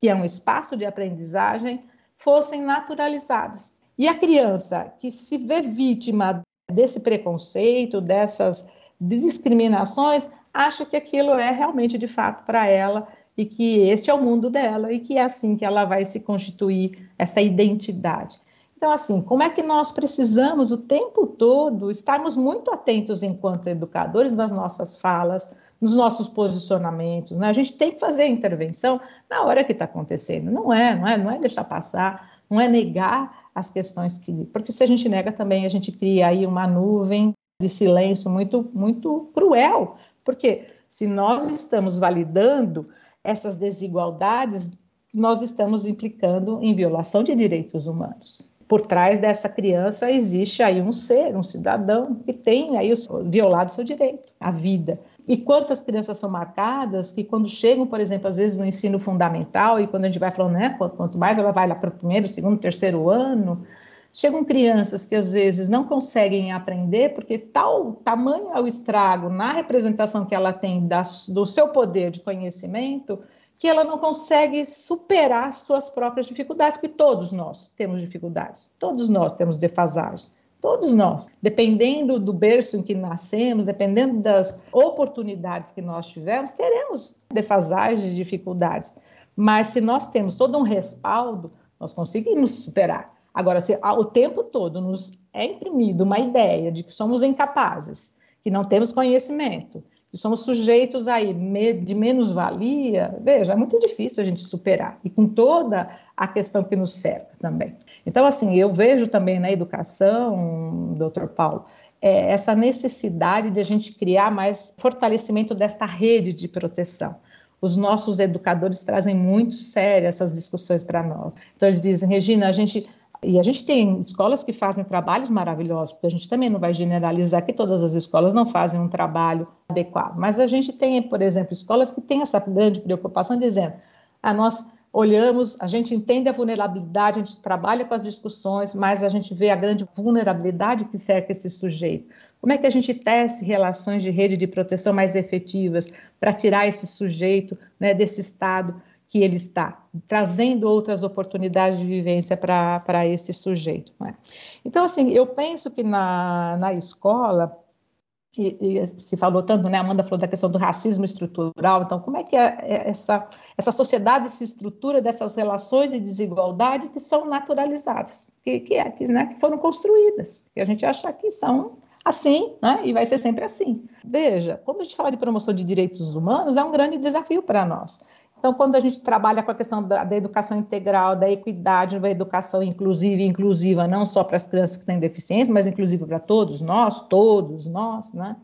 que é um espaço de aprendizagem, fossem naturalizadas. E a criança que se vê vítima desse preconceito, dessas discriminações, acha que aquilo é realmente de fato para ela e que este é o mundo dela e que é assim que ela vai se constituir essa identidade. Então, assim, como é que nós precisamos o tempo todo estarmos muito atentos enquanto educadores nas nossas falas, nos nossos posicionamentos. Né? A gente tem que fazer a intervenção na hora que está acontecendo. Não é, não é, não é deixar passar, não é negar as questões que, porque se a gente nega também a gente cria aí uma nuvem de silêncio muito, muito cruel. Porque se nós estamos validando essas desigualdades, nós estamos implicando em violação de direitos humanos. Por trás dessa criança existe aí um ser, um cidadão que tem aí violado seu direito à vida. E quantas crianças são marcadas que, quando chegam, por exemplo, às vezes no ensino fundamental, e quando a gente vai falando, né, quanto mais ela vai lá para o primeiro, segundo, terceiro ano, chegam crianças que às vezes não conseguem aprender porque tal tamanho é o estrago na representação que ela tem do seu poder de conhecimento que ela não consegue superar suas próprias dificuldades, porque todos nós temos dificuldades, todos nós temos defasagens. Todos nós, dependendo do berço em que nascemos, dependendo das oportunidades que nós tivemos, teremos defasagens, dificuldades. Mas se nós temos todo um respaldo, nós conseguimos superar. Agora, se o tempo todo nos é imprimido uma ideia de que somos incapazes, que não temos conhecimento, que somos sujeitos aí de menos-valia, veja, é muito difícil a gente superar, e com toda a questão que nos cerca também. Então, assim, eu vejo também na educação, doutor Paulo, é, essa necessidade de a gente criar mais fortalecimento desta rede de proteção. Os nossos educadores trazem muito sério essas discussões para nós. Então, eles dizem, Regina, a gente e a gente tem escolas que fazem trabalhos maravilhosos, porque a gente também não vai generalizar que todas as escolas não fazem um trabalho adequado. Mas a gente tem, por exemplo, escolas que têm essa grande preocupação dizendo: ah, nós olhamos, a gente entende a vulnerabilidade, a gente trabalha com as discussões, mas a gente vê a grande vulnerabilidade que cerca esse sujeito. Como é que a gente tece relações de rede de proteção mais efetivas para tirar esse sujeito né, desse estado que ele está, trazendo outras oportunidades de vivência para esse sujeito. É? Então, assim, eu penso que na, na escola, e, e, se falou tanto, né, a Amanda falou da questão do racismo estrutural, então como é que é, é essa, essa sociedade se estrutura dessas relações de desigualdade que são naturalizadas, que, que, é, que, né, que foram construídas, que a gente acha que são assim, né? E vai ser sempre assim. Veja, quando a gente fala de promoção de direitos humanos, é um grande desafio para nós. Então, quando a gente trabalha com a questão da, da, educação integral, da equidade, da educação inclusiva e inclusiva, não só para as crianças que têm deficiência, mas inclusive para todos nós, todos nós, né?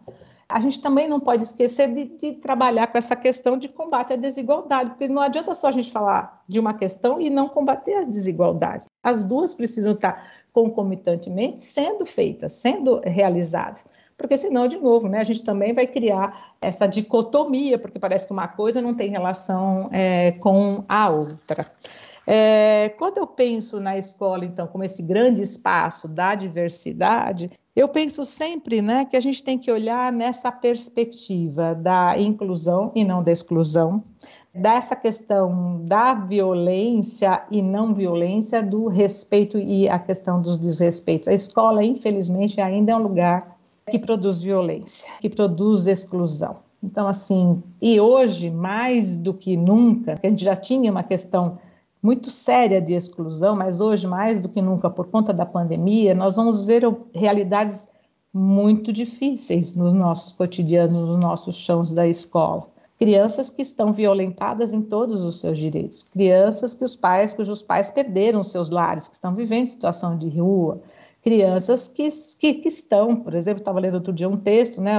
A gente também não pode esquecer de, de, trabalhar com essa questão de combate à desigualdade, porque não adianta só a gente falar de uma questão e não combater as desigualdades. As duas precisam estar concomitantemente sendo feitas, sendo realizadas porque senão, de novo, né, a gente também vai criar essa dicotomia, porque parece que uma coisa não tem relação é, com a outra. É, quando eu penso na escola, então, como esse grande espaço da diversidade, eu penso sempre né, que a gente tem que olhar nessa perspectiva da inclusão e não da exclusão, dessa questão da violência e não violência, do respeito e a questão dos desrespeitos. A escola, infelizmente, ainda é um lugar que produz violência, que produz exclusão. Então, assim, e hoje, mais do que nunca, a gente já tinha uma questão muito séria de exclusão, mas hoje, mais do que nunca, por conta da pandemia, nós vamos ver realidades muito difíceis nos nossos cotidianos, nos nossos chãos da escola. Crianças que estão violentadas em todos os seus direitos, crianças que os pais, cujos pais perderam seus lares, que estão vivendo situação de rua, crianças que, que, que estão, por exemplo, estava lendo outro dia um texto, né,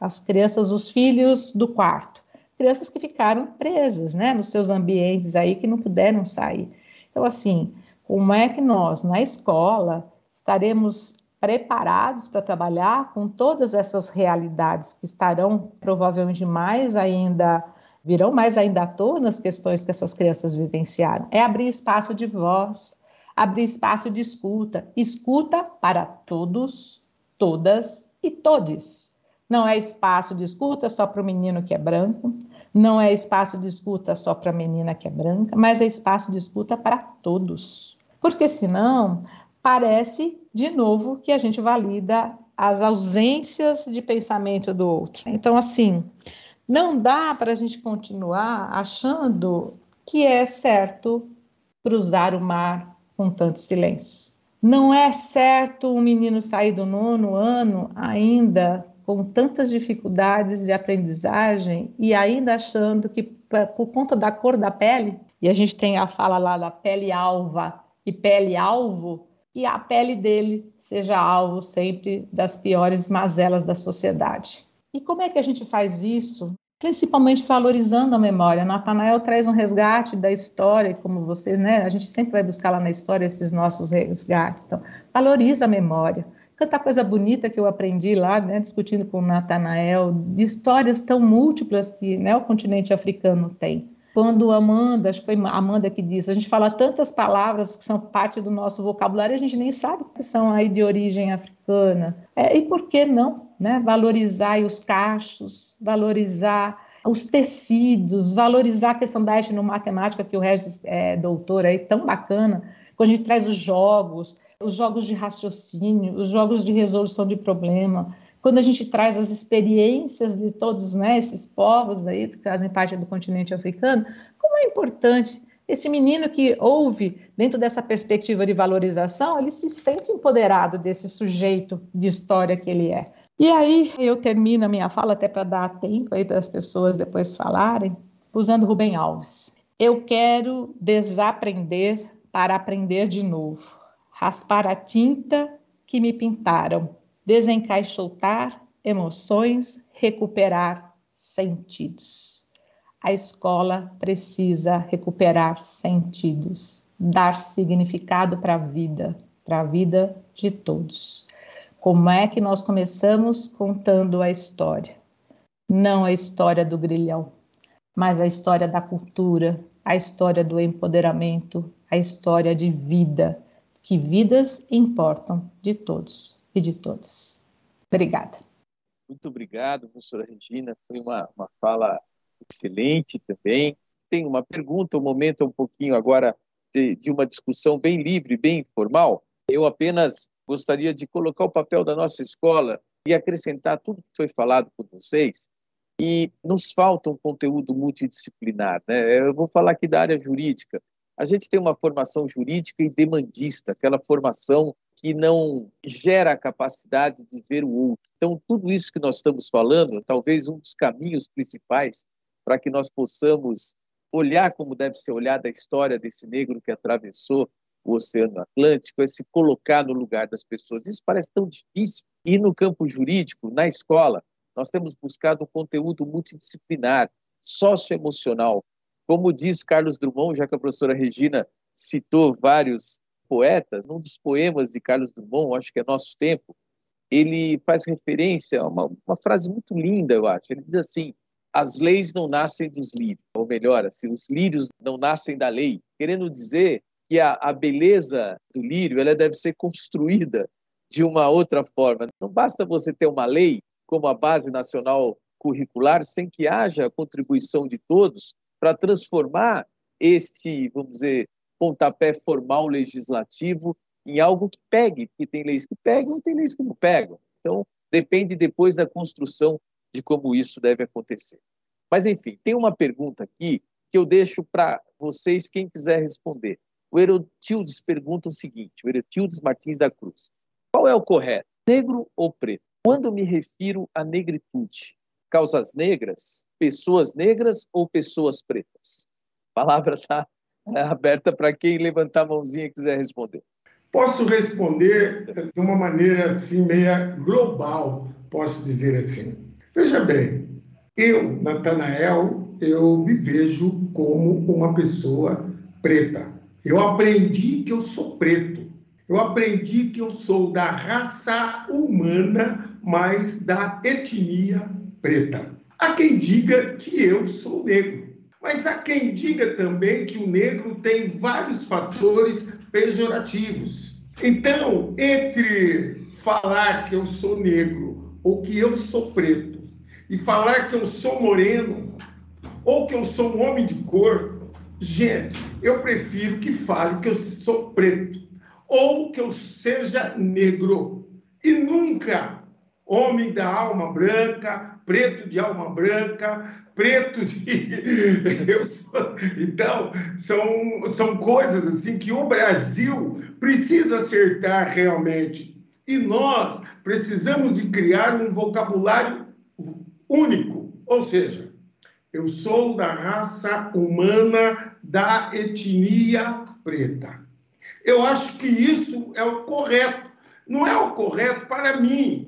as crianças, os filhos do quarto, crianças que ficaram presas, né, nos seus ambientes aí, que não puderam sair. Então, assim, como é que nós, na escola, estaremos preparados para trabalhar com todas essas realidades que estarão provavelmente mais ainda virão mais ainda à tona as questões que essas crianças vivenciaram. É abrir espaço de voz, abrir espaço de escuta. Escuta para todos, todas e todes. Não é espaço de escuta só para o menino que é branco, não é espaço de escuta só para a menina que é branca, mas é espaço de escuta para todos. Porque senão parece de novo que a gente valida as ausências de pensamento do outro. Então, assim, não dá para a gente continuar achando que é certo cruzar o mar com tanto silêncio. Não é certo um menino sair do nono ano ainda com tantas dificuldades de aprendizagem e ainda achando que por conta da cor da pele, e a gente tem a fala lá da pele alva e pele alvo, e a pele dele seja alvo sempre das piores mazelas da sociedade. E como é que a gente faz isso principalmente valorizando a memória. Natanael traz um resgate da história, como vocês, né? A gente sempre vai buscar lá na história esses nossos resgates. Então, valoriza a memória. Tanta coisa bonita que eu aprendi lá, né, discutindo com o Natanael, de histórias tão múltiplas que né, o continente africano tem. Quando Amanda, acho que foi Amanda que disse, a gente fala tantas palavras que são parte do nosso vocabulário, a gente nem sabe que são aí de origem africana. É, e por que não né? valorizar os cachos, valorizar os tecidos, valorizar a questão da etnomatemática, que o Regis é doutor aí, tão bacana, quando a gente traz os jogos, os jogos de raciocínio, os jogos de resolução de problema, quando a gente traz as experiências de todos né, esses povos aí que fazem parte do continente africano, como é importante esse menino que ouve dentro dessa perspectiva de valorização, ele se sente empoderado desse sujeito de história que ele é. E aí eu termino a minha fala até para dar tempo aí para as pessoas depois falarem, usando Rubem Alves. Eu quero desaprender para aprender de novo, raspar a tinta que me pintaram desencaixotar emoções, recuperar sentidos. A escola precisa recuperar sentidos, dar significado para a vida, para a vida de todos. Como é que nós começamos contando a história? Não a história do grilhão, mas a história da cultura, a história do empoderamento, a história de vida, que vidas importam de todos e de todos. Obrigada. Muito obrigado, professora Regina. Foi uma, uma fala excelente também. Tem uma pergunta, um momento um pouquinho agora de, de uma discussão bem livre, bem informal. Eu apenas gostaria de colocar o papel da nossa escola e acrescentar tudo que foi falado por vocês. E nos falta um conteúdo multidisciplinar. Né? Eu vou falar aqui da área jurídica. a gente tem uma formação jurídica e demandista, aquela formação que não gera a capacidade de ver o outro. Então, tudo isso que nós estamos falando, talvez um dos caminhos principais para que nós possamos olhar como deve ser olhada a história desse negro que atravessou o Oceano Atlântico, é se colocar no lugar das pessoas. Isso parece tão difícil. E no campo jurídico, na escola, nós temos buscado um conteúdo multidisciplinar, socioemocional. Como diz Carlos Drummond, já que a professora Regina citou vários poetas, num dos poemas de Carlos Drummond, acho que é Nosso Tempo, ele faz referência a uma, uma frase muito linda, eu acho. Ele diz assim: as leis não nascem dos lírios, ou melhor, assim, os lírios não nascem da lei, querendo dizer que a, a beleza do lírio ela deve ser construída de uma outra forma. Não basta você ter uma lei como a base nacional curricular sem que haja a contribuição de todos para transformar este, vamos dizer, pontapé formal legislativo em algo que pegue, que tem leis que pegam tem leis que não pegam. Então, depende depois da construção de como isso deve acontecer. Mas, enfim, tem uma pergunta aqui que eu deixo para vocês, quem quiser responder. O Herotildes pergunta o seguinte, o Herotildes Martins da Cruz. Qual é o correto, negro ou preto? Quando me refiro à negritude, causas negras, pessoas negras ou pessoas pretas? A palavra está aberta para quem levantar a mãozinha e quiser responder. Posso responder de uma maneira assim meia global, posso dizer assim. Veja bem, eu, Natanael, eu me vejo como uma pessoa preta. Eu aprendi que eu sou preto. Eu aprendi que eu sou da raça humana, mas da etnia preta. Há quem diga que eu sou negro, mas há quem diga também que o negro tem vários fatores pejorativos. Então, entre falar que eu sou negro ou que eu sou preto, e falar que eu sou moreno ou que eu sou um homem de cor, gente, eu prefiro que fale que eu sou preto ou que eu seja negro e nunca homem da alma branca, preto de alma branca, preto de. Então, são, são coisas assim que o Brasil precisa acertar realmente. E nós precisamos de criar um vocabulário único, ou seja, eu sou da raça humana da etnia preta. Eu acho que isso é o correto. Não é o correto para mim,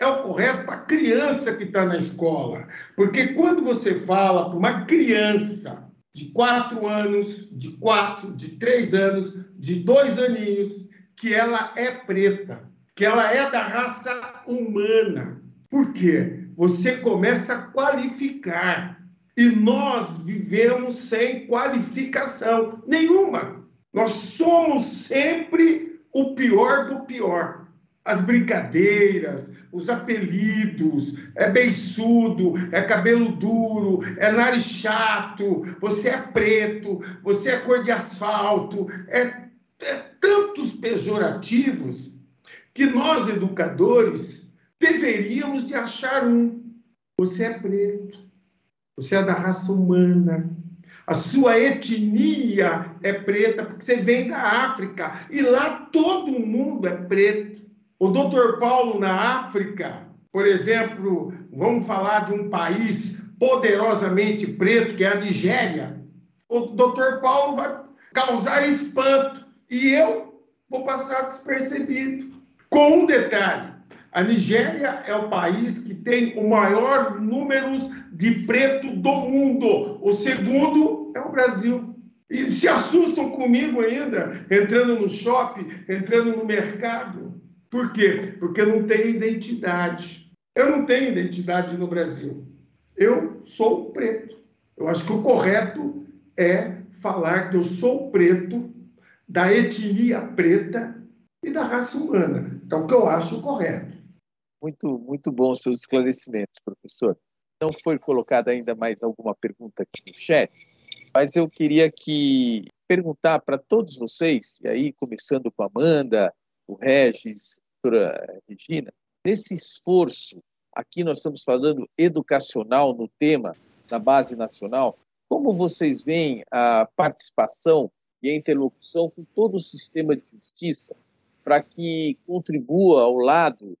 é o correto para a criança que está na escola. Porque quando você fala para uma criança de quatro anos, de quatro, de três anos, de dois aninhos, que ela é preta, que ela é da raça humana. Por quê? você começa a qualificar. E nós vivemos sem qualificação nenhuma. Nós somos sempre o pior do pior. As brincadeiras, os apelidos, é beiçudo, é cabelo duro, é nariz chato, você é preto, você é cor de asfalto, é, é tantos pejorativos que nós, educadores, deveríamos de achar um. Você é preto, você é da raça humana, a sua etnia é preta, porque você vem da África, e lá todo mundo é preto. O doutor Paulo, na África, por exemplo, vamos falar de um país poderosamente preto, que é a Nigéria. O doutor Paulo vai causar espanto, e eu vou passar despercebido. Com um detalhe: a Nigéria é o país que tem o maior número de preto do mundo. O segundo é o Brasil. E se assustam comigo ainda, entrando no shopping, entrando no mercado. Por quê? Porque eu não tenho identidade. Eu não tenho identidade no Brasil. Eu sou preto. Eu acho que o correto é falar que eu sou preto, da etnia preta e da raça humana. Então, o que eu acho correto. Muito, muito bom os seus esclarecimentos, professor. Não foi colocada ainda mais alguma pergunta aqui no chat, mas eu queria que perguntar para todos vocês, e aí começando com a Amanda, o Regis, a doutora Regina, nesse esforço, aqui nós estamos falando educacional no tema, na base nacional, como vocês veem a participação e a interlocução com todo o sistema de justiça para que contribua ao lado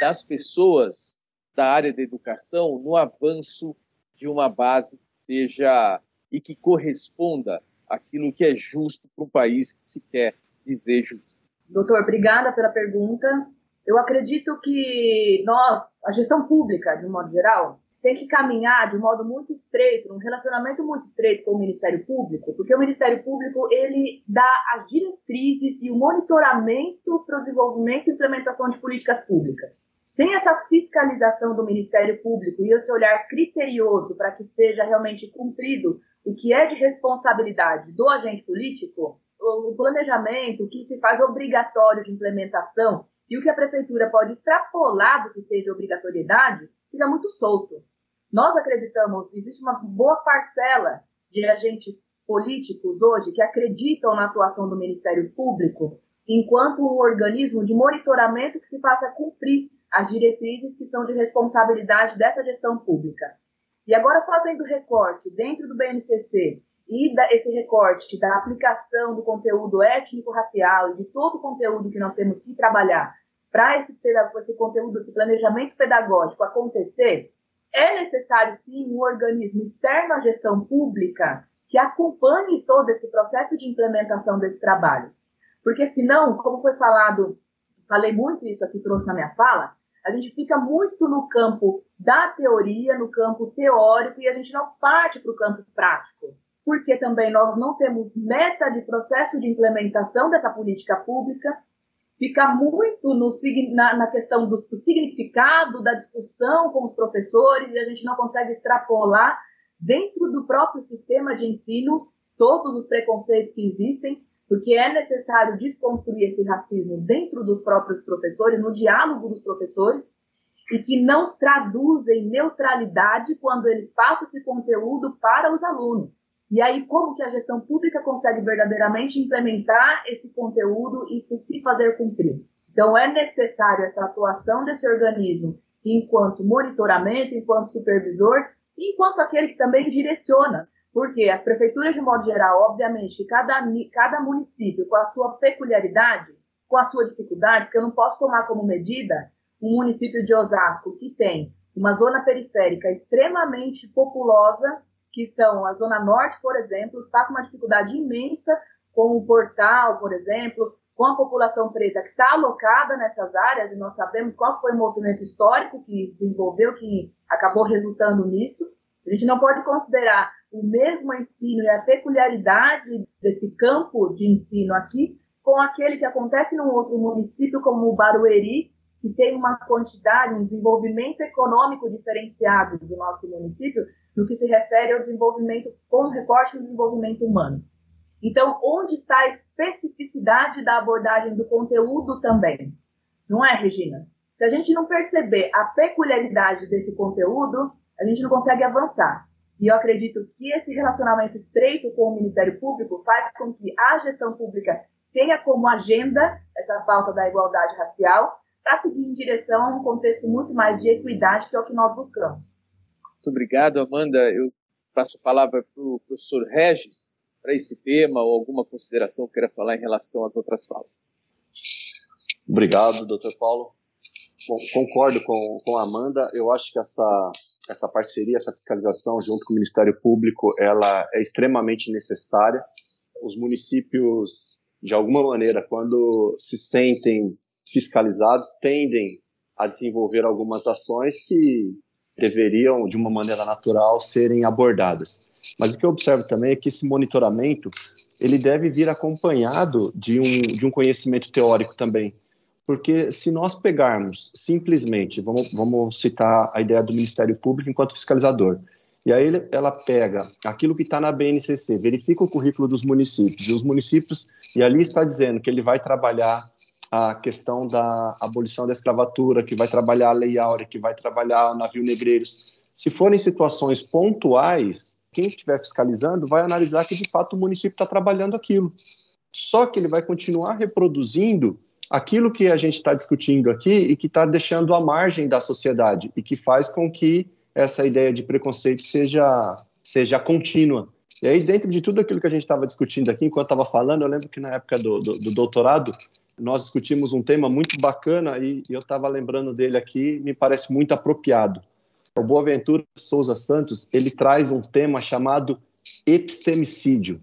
das pessoas da área da educação no avanço de uma base que seja e que corresponda àquilo que é justo para um país que se quer dizer justo. Doutor, obrigada pela pergunta. Eu acredito que nós, a gestão pública, de um modo geral, tem que caminhar de um modo muito estreito, um relacionamento muito estreito com o Ministério Público, porque o Ministério Público ele dá as diretrizes e o monitoramento para o desenvolvimento e implementação de políticas públicas. Sem essa fiscalização do Ministério Público e esse olhar criterioso para que seja realmente cumprido o que é de responsabilidade do agente político, o planejamento, o que se faz obrigatório de implementação e o que a prefeitura pode extrapolar do que seja obrigatoriedade, fica muito solto. Nós acreditamos, existe uma boa parcela de agentes políticos hoje que acreditam na atuação do Ministério Público enquanto um organismo de monitoramento que se faça cumprir as diretrizes que são de responsabilidade dessa gestão pública. E agora fazendo recorte dentro do BNCC e da, esse recorte da aplicação do conteúdo étnico-racial e de todo o conteúdo que nós temos que trabalhar para esse, esse conteúdo, esse planejamento pedagógico acontecer, é necessário sim um organismo externo à gestão pública que acompanhe todo esse processo de implementação desse trabalho. Porque senão, como foi falado, falei muito isso aqui, trouxe na minha fala, a gente fica muito no campo da teoria, no campo teórico, e a gente não parte para o campo prático. Porque também nós não temos meta de processo de implementação dessa política pública, fica muito no, na, na questão do, do, significado da discussão com os professores e a gente não consegue extrapolar dentro do próprio sistema de ensino todos os preconceitos que existem, porque é necessário desconstruir esse racismo dentro dos próprios professores, no diálogo dos professores, e que não traduzem neutralidade quando eles passam esse conteúdo para os alunos. E aí, como que a gestão pública consegue verdadeiramente implementar esse conteúdo e se fazer cumprir? Então, é necessário essa atuação desse organismo enquanto monitoramento, enquanto supervisor, e enquanto aquele que também direciona. Porque as prefeituras, de modo geral, obviamente, cada, cada município com a sua peculiaridade, com a sua dificuldade, porque eu não posso tomar como medida um município de Osasco que tem uma zona periférica extremamente populosa que são a Zona Norte, por exemplo, passa uma dificuldade imensa com o portal, por exemplo, com a população preta que está alocada nessas áreas, e nós sabemos qual foi o movimento histórico que desenvolveu, que acabou resultando nisso. A gente não pode considerar o mesmo ensino e a peculiaridade desse campo de ensino aqui com aquele que acontece num outro município, como o Barueri, que tem uma quantidade, um desenvolvimento econômico diferenciado do nosso município, no que se refere ao desenvolvimento, com recorte no desenvolvimento humano. Então, onde está a especificidade da abordagem do conteúdo também? Não é, Regina? Se a gente não perceber a peculiaridade desse conteúdo, a gente não consegue avançar. E eu acredito que esse relacionamento estreito com o Ministério Público faz com que a gestão pública tenha como agenda essa pauta da igualdade racial para seguir em direção a um contexto muito mais de equidade, que é o que nós buscamos. Muito obrigado, Amanda. Eu passo a palavra para o professor Regis para esse tema ou alguma consideração que queira falar em relação às outras falas. Obrigado, doutor Paulo. Bom, concordo com, com a Amanda. Eu acho que essa, essa parceria, essa fiscalização junto com o Ministério Público, ela é extremamente necessária. Os municípios, de alguma maneira, quando se sentem fiscalizados, tendem a desenvolver algumas ações que deveriam, de uma maneira natural, serem abordadas. Mas o que eu observo também é que esse monitoramento ele deve vir acompanhado de um, de um conhecimento teórico também. Porque se nós pegarmos simplesmente, vamos, vamos citar a ideia do Ministério Público enquanto fiscalizador, e aí ela pega aquilo que está na BNCC, verifica o currículo dos municípios, e os municípios, e ali está dizendo que ele vai trabalhar a questão da abolição da escravatura, que vai trabalhar a Lei Áurea, que vai trabalhar o navio negreiros. Se forem situações pontuais, quem estiver fiscalizando vai analisar que de fato o município está trabalhando aquilo. Só que ele vai continuar reproduzindo aquilo que a gente está discutindo aqui e que está deixando à margem da sociedade e que faz com que essa ideia de preconceito seja, seja contínua E aí, dentro de tudo aquilo que a gente estava discutindo aqui, enquanto estava falando, eu lembro que na época do, do, do doutorado, nós discutimos um tema muito bacana e, eu estava lembrando dele aqui, me parece muito apropriado. O Boaventura Souza Santos, ele traz um tema chamado epistemicídio.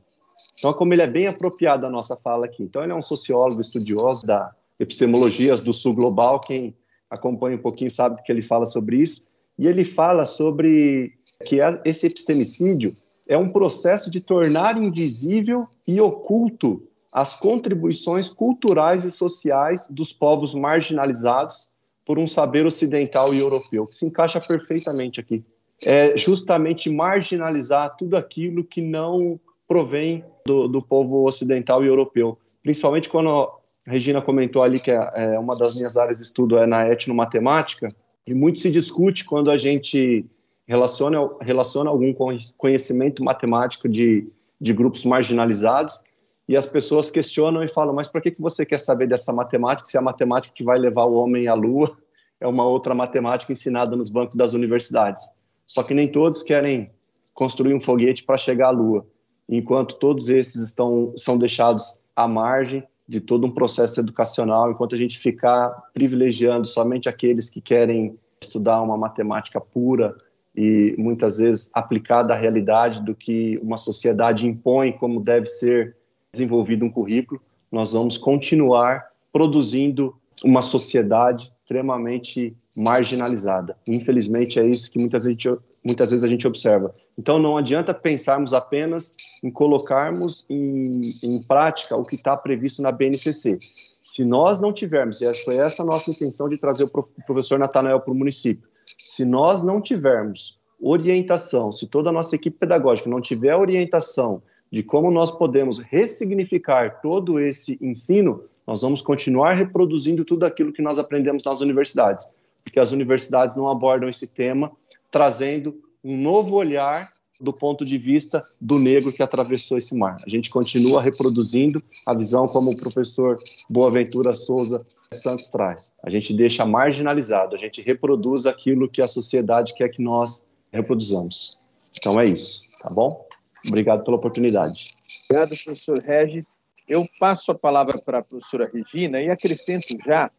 Então, como ele é bem apropriado à nossa fala aqui. Então, ele é um sociólogo estudioso da epistemologias do sul global, quem acompanha um pouquinho sabe que ele fala sobre isso, e ele fala sobre que esse epistemicídio é um processo de tornar invisível e oculto as contribuições culturais e sociais dos povos marginalizados por um saber ocidental e europeu, que se encaixa perfeitamente aqui. É justamente marginalizar tudo aquilo que não provém do, do povo ocidental e europeu. Principalmente quando Regina comentou ali que é, é uma das minhas áreas de estudo é na etnomatemática, e muito se discute quando a gente relaciona, relaciona algum conhecimento matemático de, de grupos marginalizados e as pessoas questionam e falam, mas por que, que você quer saber dessa matemática se a matemática que vai levar o homem à lua é uma outra matemática ensinada nos bancos das universidades? Só que nem todos querem construir um foguete para chegar à lua, enquanto todos esses estão são deixados à margem de todo um processo educacional, enquanto a gente ficar privilegiando somente aqueles que querem estudar uma matemática pura e muitas vezes aplicada à realidade do que uma sociedade impõe como deve ser desenvolvido um currículo, nós vamos continuar produzindo uma sociedade extremamente marginalizada. Infelizmente, é isso que muitas vezes, muitas vezes a gente observa. Então, não adianta pensarmos apenas em colocarmos em, em prática o que está previsto na BNCC. Se nós não tivermos, e foi essa a nossa intenção de trazer o professor Natanael para o município, se nós não tivermos orientação, se toda a nossa equipe pedagógica não tiver orientação de como nós podemos ressignificar todo esse ensino, nós vamos continuar reproduzindo tudo aquilo que nós aprendemos nas universidades, porque as universidades não abordam esse tema trazendo um novo olhar do ponto de vista do negro que atravessou esse mar. A gente continua reproduzindo a visão como o professor Boaventura Souza Santos traz. A gente deixa marginalizado, a gente reproduz aquilo que a sociedade quer que nós reproduzamos. Então é isso, tá bom? Obrigado pela oportunidade. Obrigado, professor Regis. Eu passo a palavra para a professora Regina e acrescento já,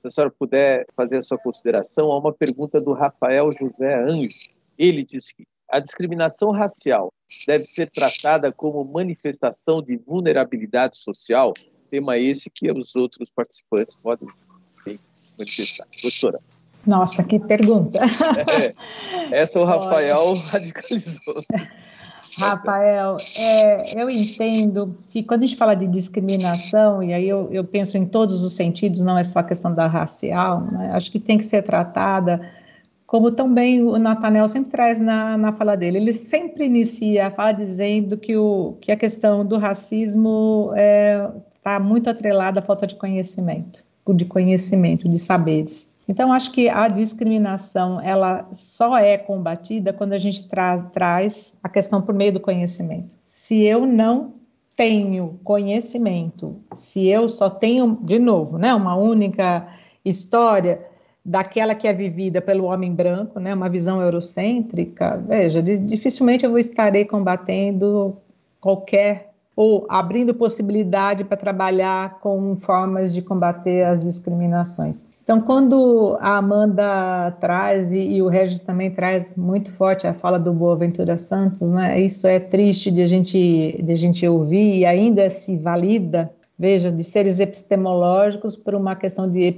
se a senhora puder fazer a sua consideração, a uma pergunta do Rafael José Anjo. Ele diz que a discriminação racial deve ser tratada como manifestação de vulnerabilidade social, tema esse que os outros participantes podem manifestar. Professora. Nossa, que pergunta. É, essa o Rafael Olha. radicalizou. Rafael, é, eu entendo que quando a gente fala de discriminação, e aí eu, eu penso em todos os sentidos, não é só a questão da racial, né? acho que tem que ser tratada como também o Natanel sempre traz na, na fala dele. Ele sempre inicia a fala dizendo que, o, que a questão do racismo está é, tá muito atrelada à falta de conhecimento, de conhecimento, de saberes. Então, acho que a discriminação ela só é combatida quando a gente traz, traz a questão por meio do conhecimento. Se eu não tenho conhecimento, se eu só tenho, de novo, né, uma única história daquela que é vivida pelo homem branco, né, uma visão eurocêntrica, veja, dificilmente eu estarei combatendo qualquer ou abrindo possibilidade para trabalhar com formas de combater as discriminações. Então, quando a Amanda traz, e, e, o Regis também traz muito forte a fala do Boaventura Santos, né? Isso é triste de a gente, de a gente ouvir e ainda se valida, veja, de seres epistemológicos por uma questão de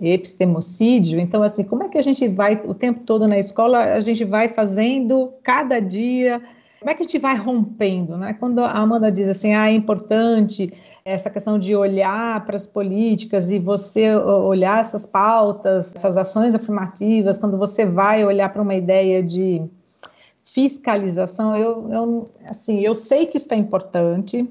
epistemocídio. Então, assim, como é que a gente vai, o tempo todo na escola, a gente vai fazendo cada dia como é que a gente vai rompendo, né? Quando a Amanda diz assim, ah, é importante essa questão de olhar para as políticas e você olhar essas pautas, essas ações afirmativas, quando você vai olhar para uma ideia de fiscalização, eu, eu, assim, eu sei que isso é importante,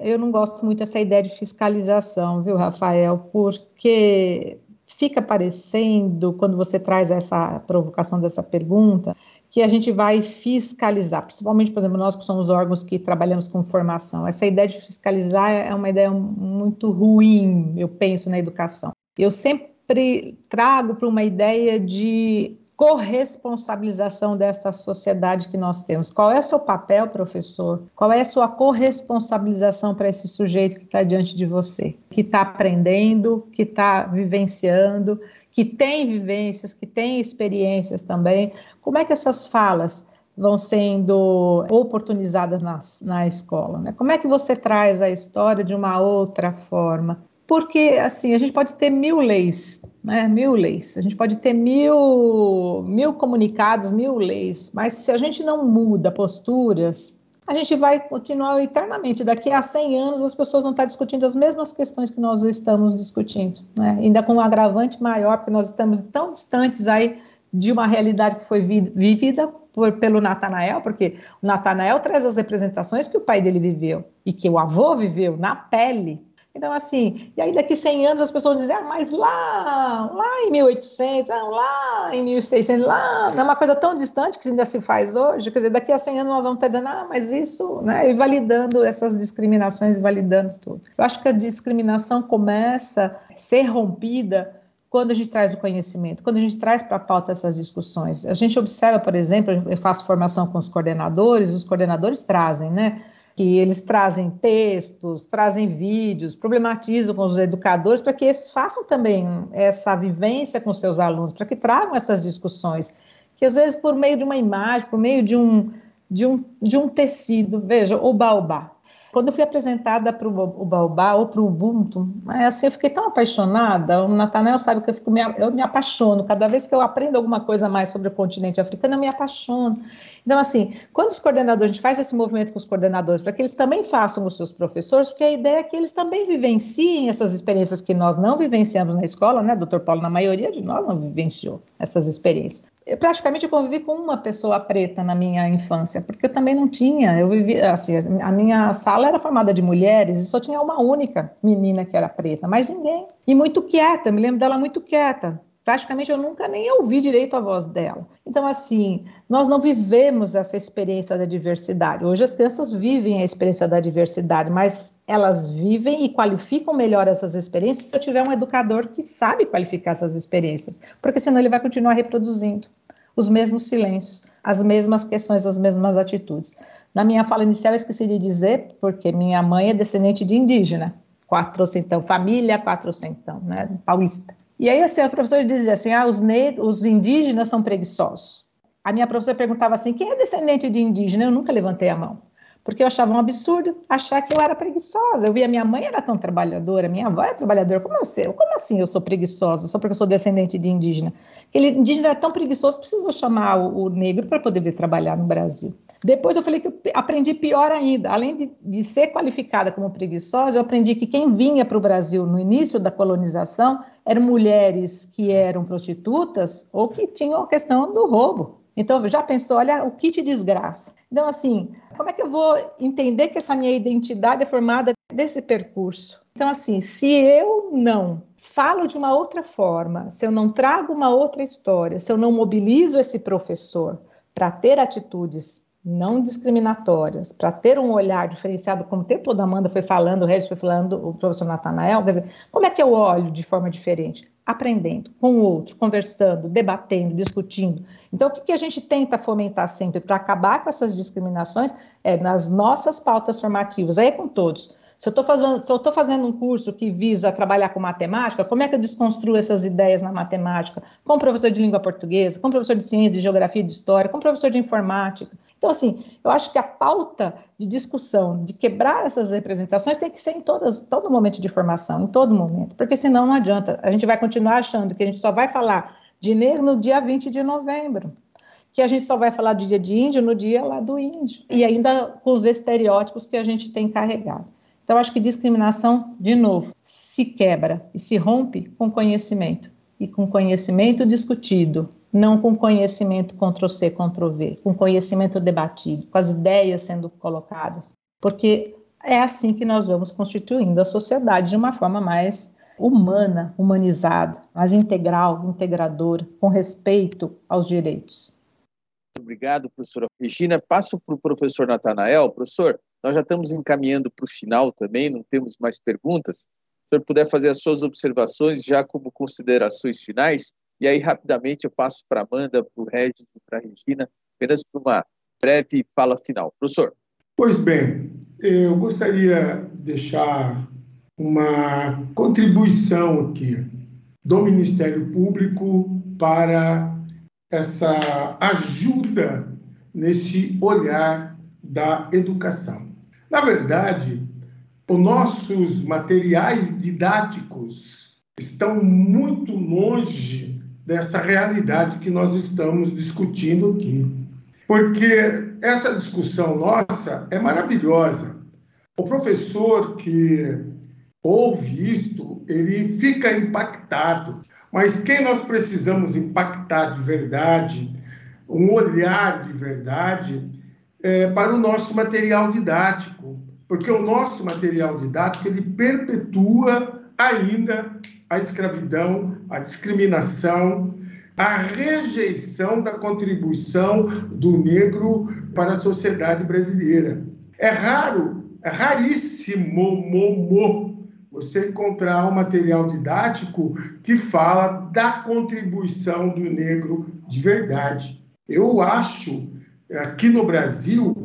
eu não gosto muito dessa ideia de fiscalização, viu, Rafael, porque fica parecendo, quando você traz essa provocação dessa pergunta, que a gente vai fiscalizar, principalmente, por exemplo, nós que somos órgãos que trabalhamos com formação. Essa ideia de fiscalizar é uma ideia muito ruim, eu penso, na educação. Eu sempre trago para uma ideia de corresponsabilização desta sociedade que nós temos. Qual é o seu papel, professor? Qual é a sua corresponsabilização para esse sujeito que está diante de você, que está aprendendo, que está vivenciando, que tem vivências, que tem experiências também? Como é que essas falas vão sendo oportunizadas na, na escola? Né? Como é que você traz a história de uma outra forma? Porque, assim, a gente pode ter mil leis, né? Mil leis. A gente pode ter mil, mil comunicados, mil leis. Mas se a gente não muda posturas, a gente vai continuar eternamente. Daqui a 100 anos, as pessoas vão estar discutindo as mesmas questões que nós estamos discutindo, né? Ainda com um agravante maior, porque nós estamos tão distantes aí de uma realidade que foi vivida por, pelo Natanael, porque o Natanael traz as representações que o pai dele viveu e que o avô viveu na pele, então, assim, e aí daqui 100 anos as pessoas dizem, ah, mas lá, lá em 1800, ah, lá em 1600, lá, não é uma coisa tão distante que ainda se faz hoje, quer dizer, daqui a 100 anos nós vamos estar dizendo, ah, mas isso, né, e validando essas discriminações, validando tudo. Eu acho que a discriminação começa a ser rompida quando a gente traz o conhecimento, quando a gente traz para a pauta essas discussões. A gente observa, por exemplo, eu faço formação com os coordenadores, os coordenadores trazem, né, que eles trazem textos, trazem vídeos, problematizam com os educadores para que eles façam também essa vivência com seus alunos, para que tragam essas discussões, que às vezes por meio de uma imagem, por meio de um, de um, de um tecido, veja, o baobá. Quando eu fui apresentada para o Baobá ou para o Ubuntu, assim, eu fiquei tão apaixonada. O Nathanael sabe que eu, fico, eu me apaixono. Cada vez que eu aprendo alguma coisa mais sobre o continente africano, eu me apaixono. Então, assim, quando os coordenadores, a gente faz esse movimento com os coordenadores, para que eles também façam os seus professores, porque a ideia é que eles também vivenciem essas experiências que nós não vivenciamos na escola, né, doutor Paulo? Na maioria de nós não vivenciou essas experiências. Eu, praticamente eu convivi com uma pessoa preta na minha infância, porque eu também não tinha, eu vivi, assim, a minha sala era formada de mulheres e só tinha uma única menina que era preta, mais ninguém. E muito quieta, me lembro dela muito quieta praticamente eu nunca nem ouvi direito a voz dela. Então, assim, nós não vivemos essa experiência da diversidade. Hoje as crianças vivem a experiência da diversidade, mas elas vivem e qualificam melhor essas experiências se eu tiver um educador que sabe qualificar essas experiências, porque senão ele vai continuar reproduzindo os mesmos silêncios, as mesmas questões, as mesmas atitudes. Na minha fala inicial, eu esqueci de dizer, porque minha mãe é descendente de indígena, quatrocentão, família quatrocentão, né, paulista. E aí, assim, a professora dizia assim, ah, os, os indígenas são preguiçosos. A minha professora perguntava assim, quem é descendente de indígena? Eu nunca levantei a mão porque eu achava um absurdo achar que eu era preguiçosa. Eu via minha mãe era tão trabalhadora, minha avó era trabalhadora. Como eu? Como assim eu sou preguiçosa? Só porque eu sou descendente de indígena? Aquele indígena era tão preguiçoso, precisou chamar o, o negro para poder vir trabalhar no Brasil. Depois eu falei que eu aprendi pior ainda. Além de, de ser qualificada como preguiçosa, eu aprendi que quem vinha para o Brasil no início da colonização eram mulheres que eram prostitutas ou que tinham a questão do roubo. Então, já pensou, olha o que te desgraça. Então, assim, como é que eu vou entender que essa minha identidade é formada desse percurso? Então, assim, se eu não falo de uma outra forma, se eu não trago uma outra história, se eu não mobilizo esse professor para ter atitudes não discriminatórias, para ter um olhar diferenciado, como o tempo da Amanda foi falando, o Regis foi falando, o professor Natanael, quer dizer, como é que eu olho de forma diferente? Aprendendo com o outro, conversando, debatendo, discutindo. Então, o que, que a gente tenta fomentar sempre para acabar com essas discriminações é nas nossas pautas formativas, aí é com todos. Se eu estou fazendo, se eu fazendo um curso que visa trabalhar com matemática, como é que eu desconstruo essas ideias na matemática? Com professor de língua portuguesa, com professor de ciência, de geografia, de história, com professor de informática. Então, assim, eu acho que a pauta de discussão, de quebrar essas representações, tem que ser em todas, todo momento de formação, em todo momento, porque senão não adianta. A gente vai continuar achando que a gente só vai falar de negro no dia 20 de novembro, que a gente só vai falar do dia de índio no dia lá do índio, e ainda com os estereótipos que a gente tem carregado. Então, acho que discriminação, de novo, se quebra e se rompe com conhecimento, e com conhecimento discutido, não com conhecimento Ctrl-C, Ctrl-V, com conhecimento debatido, com as ideias sendo colocadas, porque é assim que nós vamos constituindo a sociedade de uma forma mais humana, humanizada, mais integral, integradora, com respeito aos direitos. Obrigado, professora Regina. Passo para o professor Natanael. Professor, nós já estamos encaminhando para o final também, não temos mais perguntas. Se o senhor puder fazer as suas observações já como considerações finais, E aí, rapidamente, eu passo para a Amanda, para o Regis e para a Regina, apenas para uma breve fala final. Professor. Pois bem, eu gostaria de deixar uma contribuição aqui do Ministério Público para essa ajuda nesse olhar da educação. Na verdade, os nossos materiais didáticos estão muito longe dessa realidade que nós estamos discutindo aqui. Porque essa discussão nossa é maravilhosa. O professor que ouve isto, ele fica impactado. Mas quem nós precisamos impactar de verdade, um olhar de verdade, é para o nosso material didático. Porque o nosso material didático, ele perpetua ainda a escravidão, a discriminação, a rejeição da contribuição do negro para a sociedade brasileira. É raro, é raríssimo mo, mo, você encontrar um material didático que fala da contribuição do negro de verdade. Eu acho, aqui no Brasil,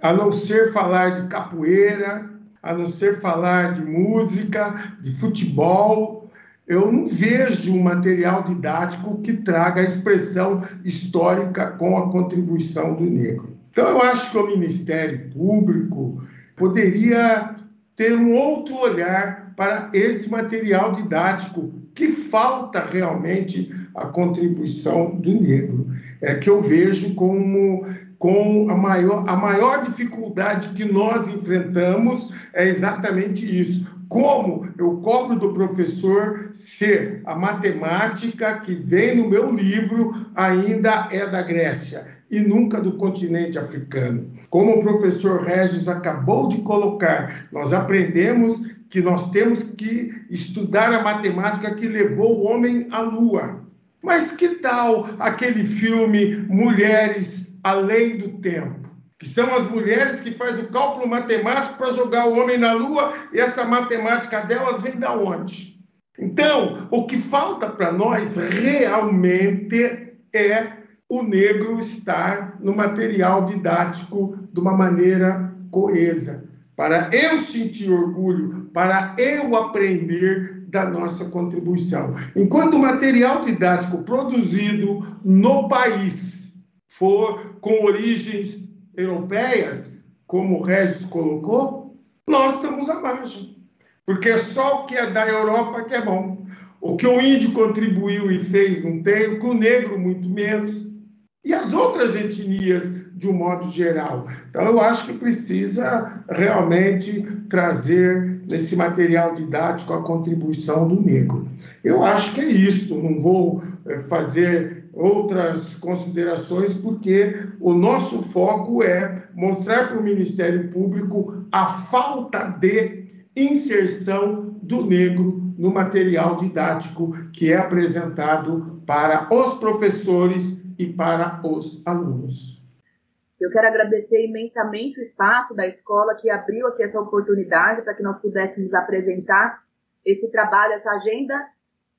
a não ser falar de capoeira, a não ser falar de música, de futebol, eu não vejo um material didático que traga a expressão histórica com a contribuição do negro. Então, eu acho que o Ministério Público poderia ter um outro olhar para esse material didático que falta realmente a contribuição do negro, é que eu vejo como com a maior, a maior dificuldade que nós enfrentamos é exatamente isso. Como eu cobro do professor se a matemática que vem no meu livro ainda é da Grécia e nunca do continente africano. Como o professor Regis acabou de colocar, nós aprendemos que nós temos que estudar a matemática que levou o homem à lua. Mas que tal aquele filme Mulheres além do tempo, que são as mulheres que fazem o cálculo matemático para jogar o homem na Lua, e essa matemática delas vem da onde? Então, o que falta para nós realmente é o negro estar no material didático de uma maneira coesa, para eu sentir orgulho, para eu aprender da nossa contribuição. Enquanto o material didático produzido no país for com origens europeias, como o Regis colocou, nós estamos à margem. Porque é só o que é da Europa que é bom. O que o índio contribuiu e fez não tem, o que o negro muito menos. E as outras etnias, de um modo geral. Então, eu acho que precisa realmente trazer nesse material didático a contribuição do negro. Eu acho que é isso. Não vou eh, fazer outras considerações, porque o nosso foco é mostrar para o Ministério Público a falta de inserção do negro no material didático que é apresentado para os professores e para os alunos. Eu quero agradecer imensamente o espaço da escola que abriu aqui essa oportunidade para que nós pudéssemos apresentar esse trabalho, essa agenda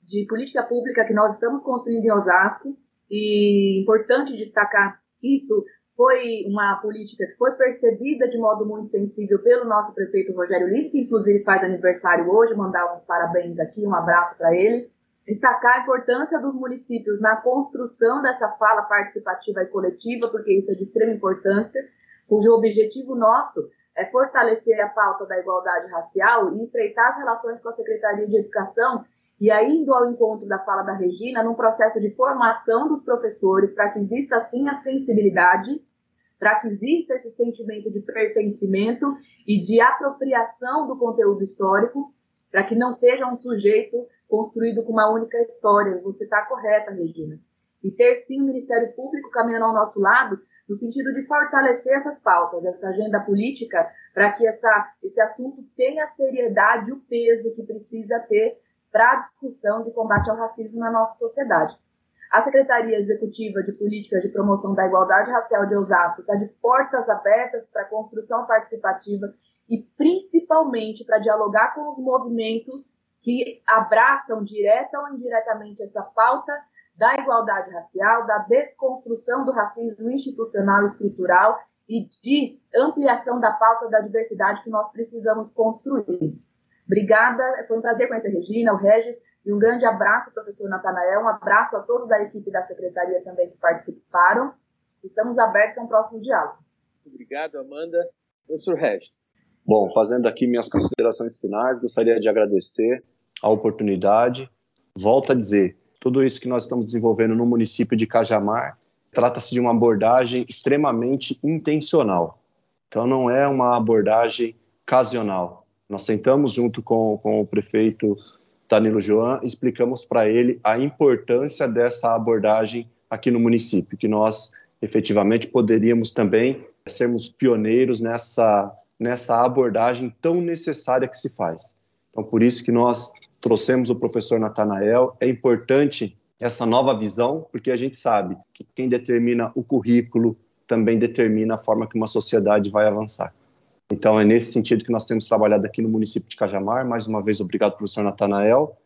de política pública que nós estamos construindo em Osasco. E importante destacar isso foi uma política que foi percebida de modo muito sensível pelo nosso prefeito Rogério Lins, que inclusive faz aniversário hoje, mandar uns parabéns aqui, um abraço para ele. Destacar a importância dos municípios na construção dessa fala participativa e coletiva, porque isso é de extrema importância, cujo objetivo nosso é fortalecer a pauta da igualdade racial e estreitar as relações com a Secretaria de Educação e aí, indo ao encontro da fala da Regina, num processo de formação dos professores, para que exista, sim, a sensibilidade, para que exista esse sentimento de pertencimento e de apropriação do conteúdo histórico, para que não seja um sujeito construído com uma única história. Você está correta, Regina. E ter, sim, o Ministério Público caminhando ao nosso lado, no sentido de fortalecer essas pautas, essa agenda política, para que essa, esse assunto tenha a seriedade e o peso que precisa ter para a discussão de combate ao racismo na nossa sociedade. A Secretaria Executiva de Políticas de Promoção da Igualdade Racial de Osasco está de portas abertas para a construção participativa e principalmente para dialogar com os movimentos que abraçam direta ou indiretamente essa pauta da igualdade racial, da desconstrução do racismo institucional e estrutural e de ampliação da pauta da diversidade que nós precisamos construir. Obrigada, foi um prazer conhecer a Regina, o Regis, e um grande abraço, professor Natanael, um abraço a todos da equipe da secretaria também que participaram. Estamos abertos a um próximo diálogo. Obrigado, Amanda. Professor Regis. Bom, fazendo aqui minhas considerações finais, gostaria de agradecer a oportunidade. Volto a dizer, tudo isso que nós estamos desenvolvendo no município de Cajamar trata-se de uma abordagem extremamente intencional. Então, não é uma abordagem ocasional. Nós sentamos junto com, com o prefeito Danilo Joan, explicamos para ele a importância dessa abordagem aqui no município, que nós efetivamente poderíamos também sermos pioneiros nessa, nessa abordagem tão necessária que se faz. Então, por isso que nós trouxemos o professor Natanael. É importante essa nova visão, porque a gente sabe que quem determina o currículo também determina a forma que uma sociedade vai avançar. Então, é nesse sentido que nós temos trabalhado aqui no município de Cajamar. Mais uma vez, obrigado, professor Natanael.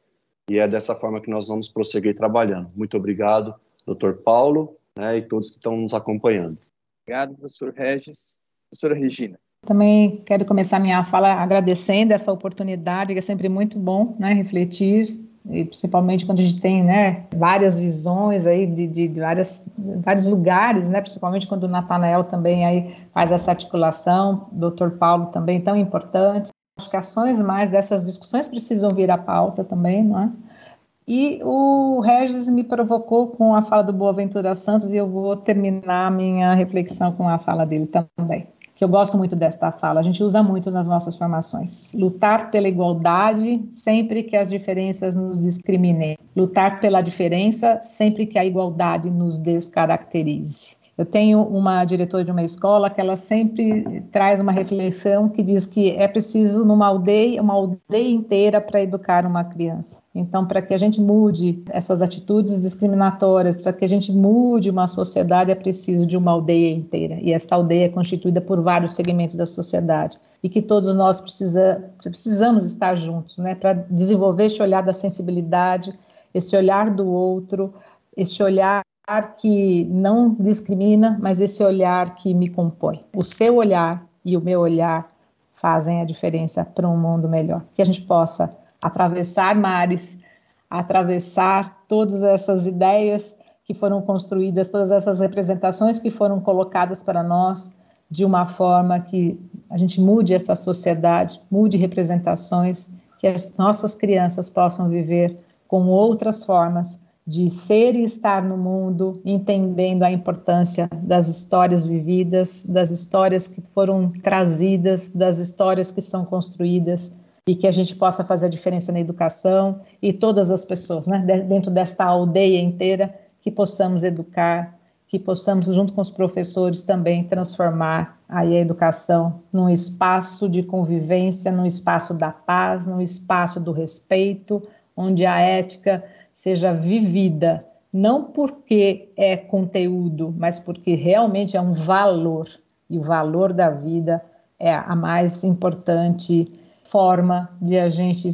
E é dessa forma que nós vamos prosseguir trabalhando. Muito obrigado, doutor Paulo, né, e todos que estão nos acompanhando. Obrigado, professor Regis. Professora Regina. Também quero começar minha fala agradecendo essa oportunidade, que é sempre muito bom né, refletir, e principalmente quando a gente tem né, várias visões aí de, de, de várias, vários lugares, né, principalmente quando o Natanael também aí faz essa articulação, o doutor Paulo também tão importante. Acho que ações mais dessas discussões precisam vir à pauta também, não é? E o Regis me provocou com a fala do Boaventura Santos e eu vou terminar minha reflexão com a fala dele também que eu gosto muito desta fala, a gente usa muito nas nossas formações. Lutar pela igualdade sempre que as diferenças nos discriminem. Lutar pela diferença sempre que a igualdade nos descaracterize. Eu tenho uma diretora de uma escola que ela sempre traz uma reflexão que diz que é preciso numa aldeia, uma aldeia inteira para educar uma criança. Então, para que a gente mude essas atitudes discriminatórias, para que a gente mude uma sociedade, é preciso de uma aldeia inteira. E essa aldeia é constituída por vários segmentos da sociedade. E que todos nós precisa, precisamos estar juntos, né, para desenvolver esse olhar da sensibilidade, esse olhar do outro, esse olhar que não discrimina, mas esse olhar que me compõe. O seu olhar e o meu olhar fazem a diferença para um mundo melhor. Que a gente possa atravessar mares, atravessar todas essas ideias que foram construídas, todas essas representações que foram colocadas para nós de uma forma que a gente mude essa sociedade, mude representações, que as nossas crianças possam viver com outras formas de ser e estar no mundo, entendendo a importância das histórias vividas, das histórias que foram trazidas, das histórias que são construídas e que a gente possa fazer a diferença na educação e todas as pessoas, né, dentro desta aldeia inteira, que possamos educar, que possamos, junto com os professores, também transformar aí a educação num espaço de convivência, num espaço da paz, num espaço do respeito, onde a ética seja vivida, não porque é conteúdo, mas porque realmente é um valor, e o valor da vida é a mais importante forma de a gente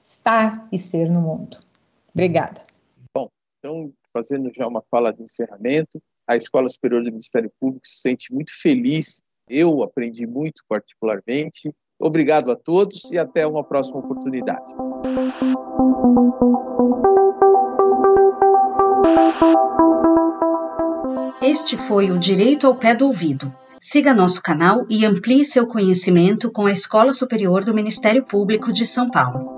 estar e ser no mundo. Obrigada. Bom, então, fazendo já uma fala de encerramento, a Escola Superior do Ministério Público se sente muito feliz. Eu aprendi muito, particularmente. Obrigado a todos e até uma próxima oportunidade. Este foi o Direito ao Pé do Ouvido. Siga nosso canal e amplie seu conhecimento com a Escola Superior do Ministério Público de São Paulo.